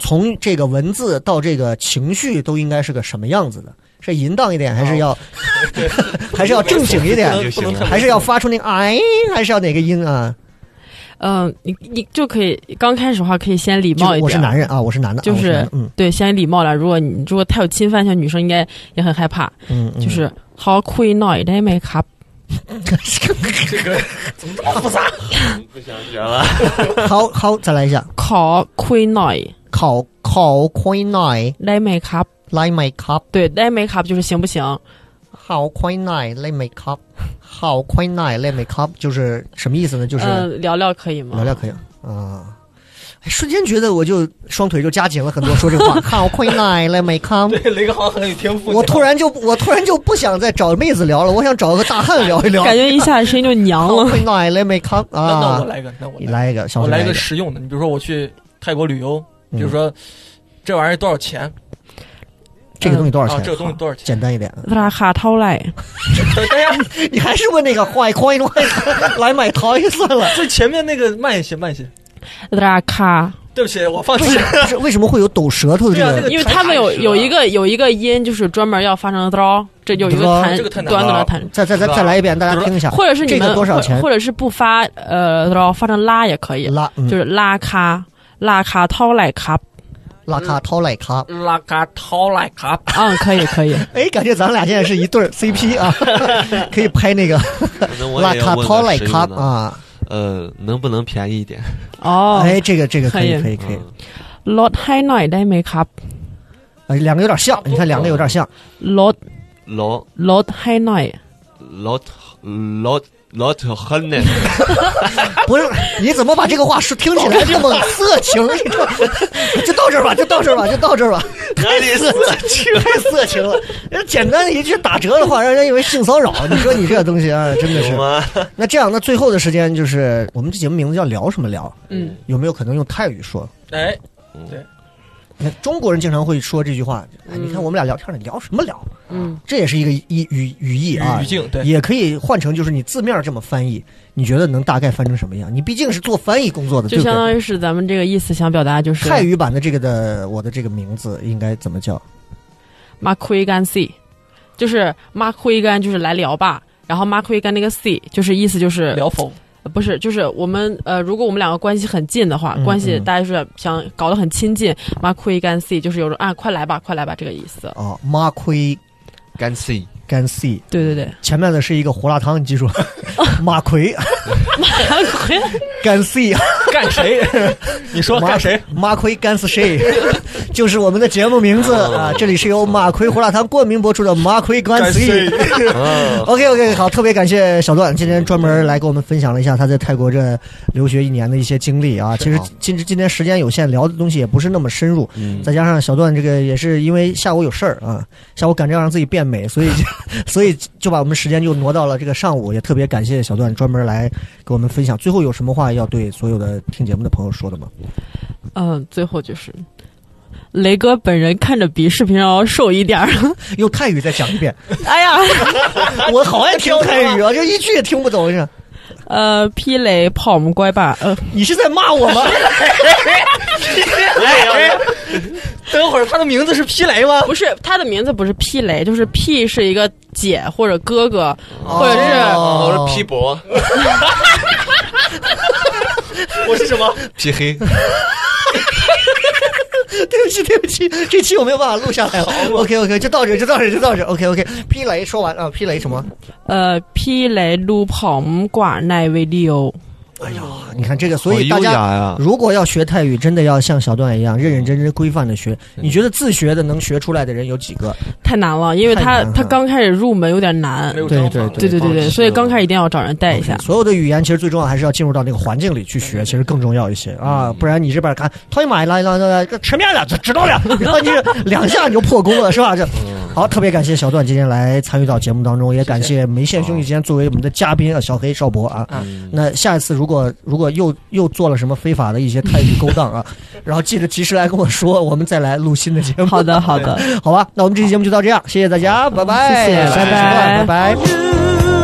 从这个文字到这个情绪都应该是个什么样子的？是淫荡一点，还是要，还是要正经一点？不能还是要发出那个哎，还是要哪个音啊？嗯、你你就可以刚开始的话，可以先礼貌一点。我是男人啊，我是男的，啊就是嗯对，先礼貌了。如果你如果太有侵犯性，女生应该也很害怕。嗯，嗯就是好亏脑袋没卡，这个怎么这么复杂？不想学了。好好再来一下，考亏脑考考快奶来没卡。来 make up，对，来没卡就是行不行？好快奶来 make up，好快奶来 make up，就是什么意思呢？就是嗯、聊聊可以吗？聊聊可以啊。哎瞬间觉得我就双腿就夹紧了很多，说这话好快奶来 make up。对，雷哥好像很有天赋。我突然就我突然就不想再找妹子聊了，我想找个大汉聊一聊。感觉一下声音就娘好了。快奶来 make up 那那啊我！来一个，那我你来来一个，小我来一个实用的。你比如说我去泰国旅游，比如嗯说这玩意儿多少钱？这个东西多少钱？啊这个东西多少钱？简单一点。拉哈掏来，等等一下，你还是问那个坏快快 来买桃一算了。最前面那个慢一些，慢一些。拉卡，对不起，我放弃为了。什么是为什么会有抖舌头的这个对啊？因为他们有有一个有一个音，就是专门要发成 draw，这有一个弹短短的了弹，再再再再来一遍，大家听一下。或者是你们多少钱或或者是不发呃 draw 发成拉也可以，拉嗯就是拉卡拉卡掏来卡，拉卡掏奶卡，拉卡掏奶卡。嗯，可以可以，哎，感觉咱俩现在是一对儿 CP 啊，可以拍那个拉卡掏奶卡啊，呃，能不能便宜一点？哦，哎，这个这个可以可以，老太奶奶没卡，呃，两个有点像，你看两个有点像，老老老太奶，老老。老老老特狠呢，不是？你怎么把这个话说听起来这么色情？你知道就到这儿吧，就到这儿吧，就到这儿吧，太色情，太色情了。人简单的一句打折的话，让人以为性骚扰。你说你这个东西啊，真的是？那这样，那最后的时间就是我们这节目名字叫聊什么聊？嗯，有没有可能用泰语说？哎，你看中国人经常会说这句话，哎，嗯你看我们俩聊天呢，聊什么聊？嗯，这也是一个语语语义啊，语境对也可以换成就是你字面这么翻译，你觉得能大概翻成什么样？你毕竟是做翻译工作的？就相当于是咱们这个意思想表达就是泰语版的这个的我的这个名字应该怎么叫？马奎干 C，就是马奎干就是来聊吧，然后马奎干那个 C 就是意思就是聊否？呃不是，就是我们呃，如果我们两个关系很近的话，嗯关系嗯。大家是想搞得很亲近，马奎干 C 就是有种啊，快来吧，快来吧这个意思。哦，马奎干 C，干 C，对对对，前面的是一个胡辣汤，你记住，马奎马奎干 C，干谁？你说马干谁？马奎干死谁？就是我们的节目名字啊！这里是由马奎胡辣汤冠名播出的马奎干死谁。OK OK，好，特别感谢小段今天专门来给我们分享了一下他在泰国这留学一年的一些经历啊。其实今今天时间有限，聊的东西也不是那么深入，嗯，再加上小段这个也是因为下午有事儿啊，下午赶着要让自己变美，所以所以就把我们时间就挪到了这个上午。也特别感谢小段专门来给我们分享。最后有什么话要对所有的听节目的朋友说的吗？嗯、最后就是雷哥本人看着比视频上要瘦一点儿。用泰语再讲一遍，哎呀，我好爱听泰语啊，就一句也听不懂是。呃劈雷跑我们乖吧，呃，你是在骂我吗？等会儿他的名字是劈雷吗？不是他的名字不是劈雷，就是 P 是一个姐或者哥哥，或者是哦我是 P 博 我是什么？皮黑，对不起，对不起，这期我没有办法录下来了。OK OK，就到这，就到这，就到这。OK OK，劈雷说完啊，劈雷什么？呃劈雷撸跑我们寡奈维利欧。哎呀，你看这个，所以大家呀！如果要学泰语，真的要像小段一样认认真真、规范的学。你觉得自学的能学出来的人有几个？太难了，因为他他刚开始入门有点难对对对对对对，所以刚开始一定要找人带一下。所有的语言其实最重要还是要进入到那个环境里去学，其实更重要一些啊，不然你这边看，讨厌买来来来来，吃面了，知知道了，然后你两下你就破功了，是吧？这好，特别感谢小段今天来参与到节目当中，也感谢梅县兄弟今天作为我们的嘉宾啊，小黑少博啊。嗯那下一次如果如果又又做了什么非法的一些泰语勾当啊，然后记得及时来跟我说，我们再来录新的节目。好的 好的，好吧，那我们这期节目就到这样，谢谢大家，拜拜，谢谢拜拜拜拜。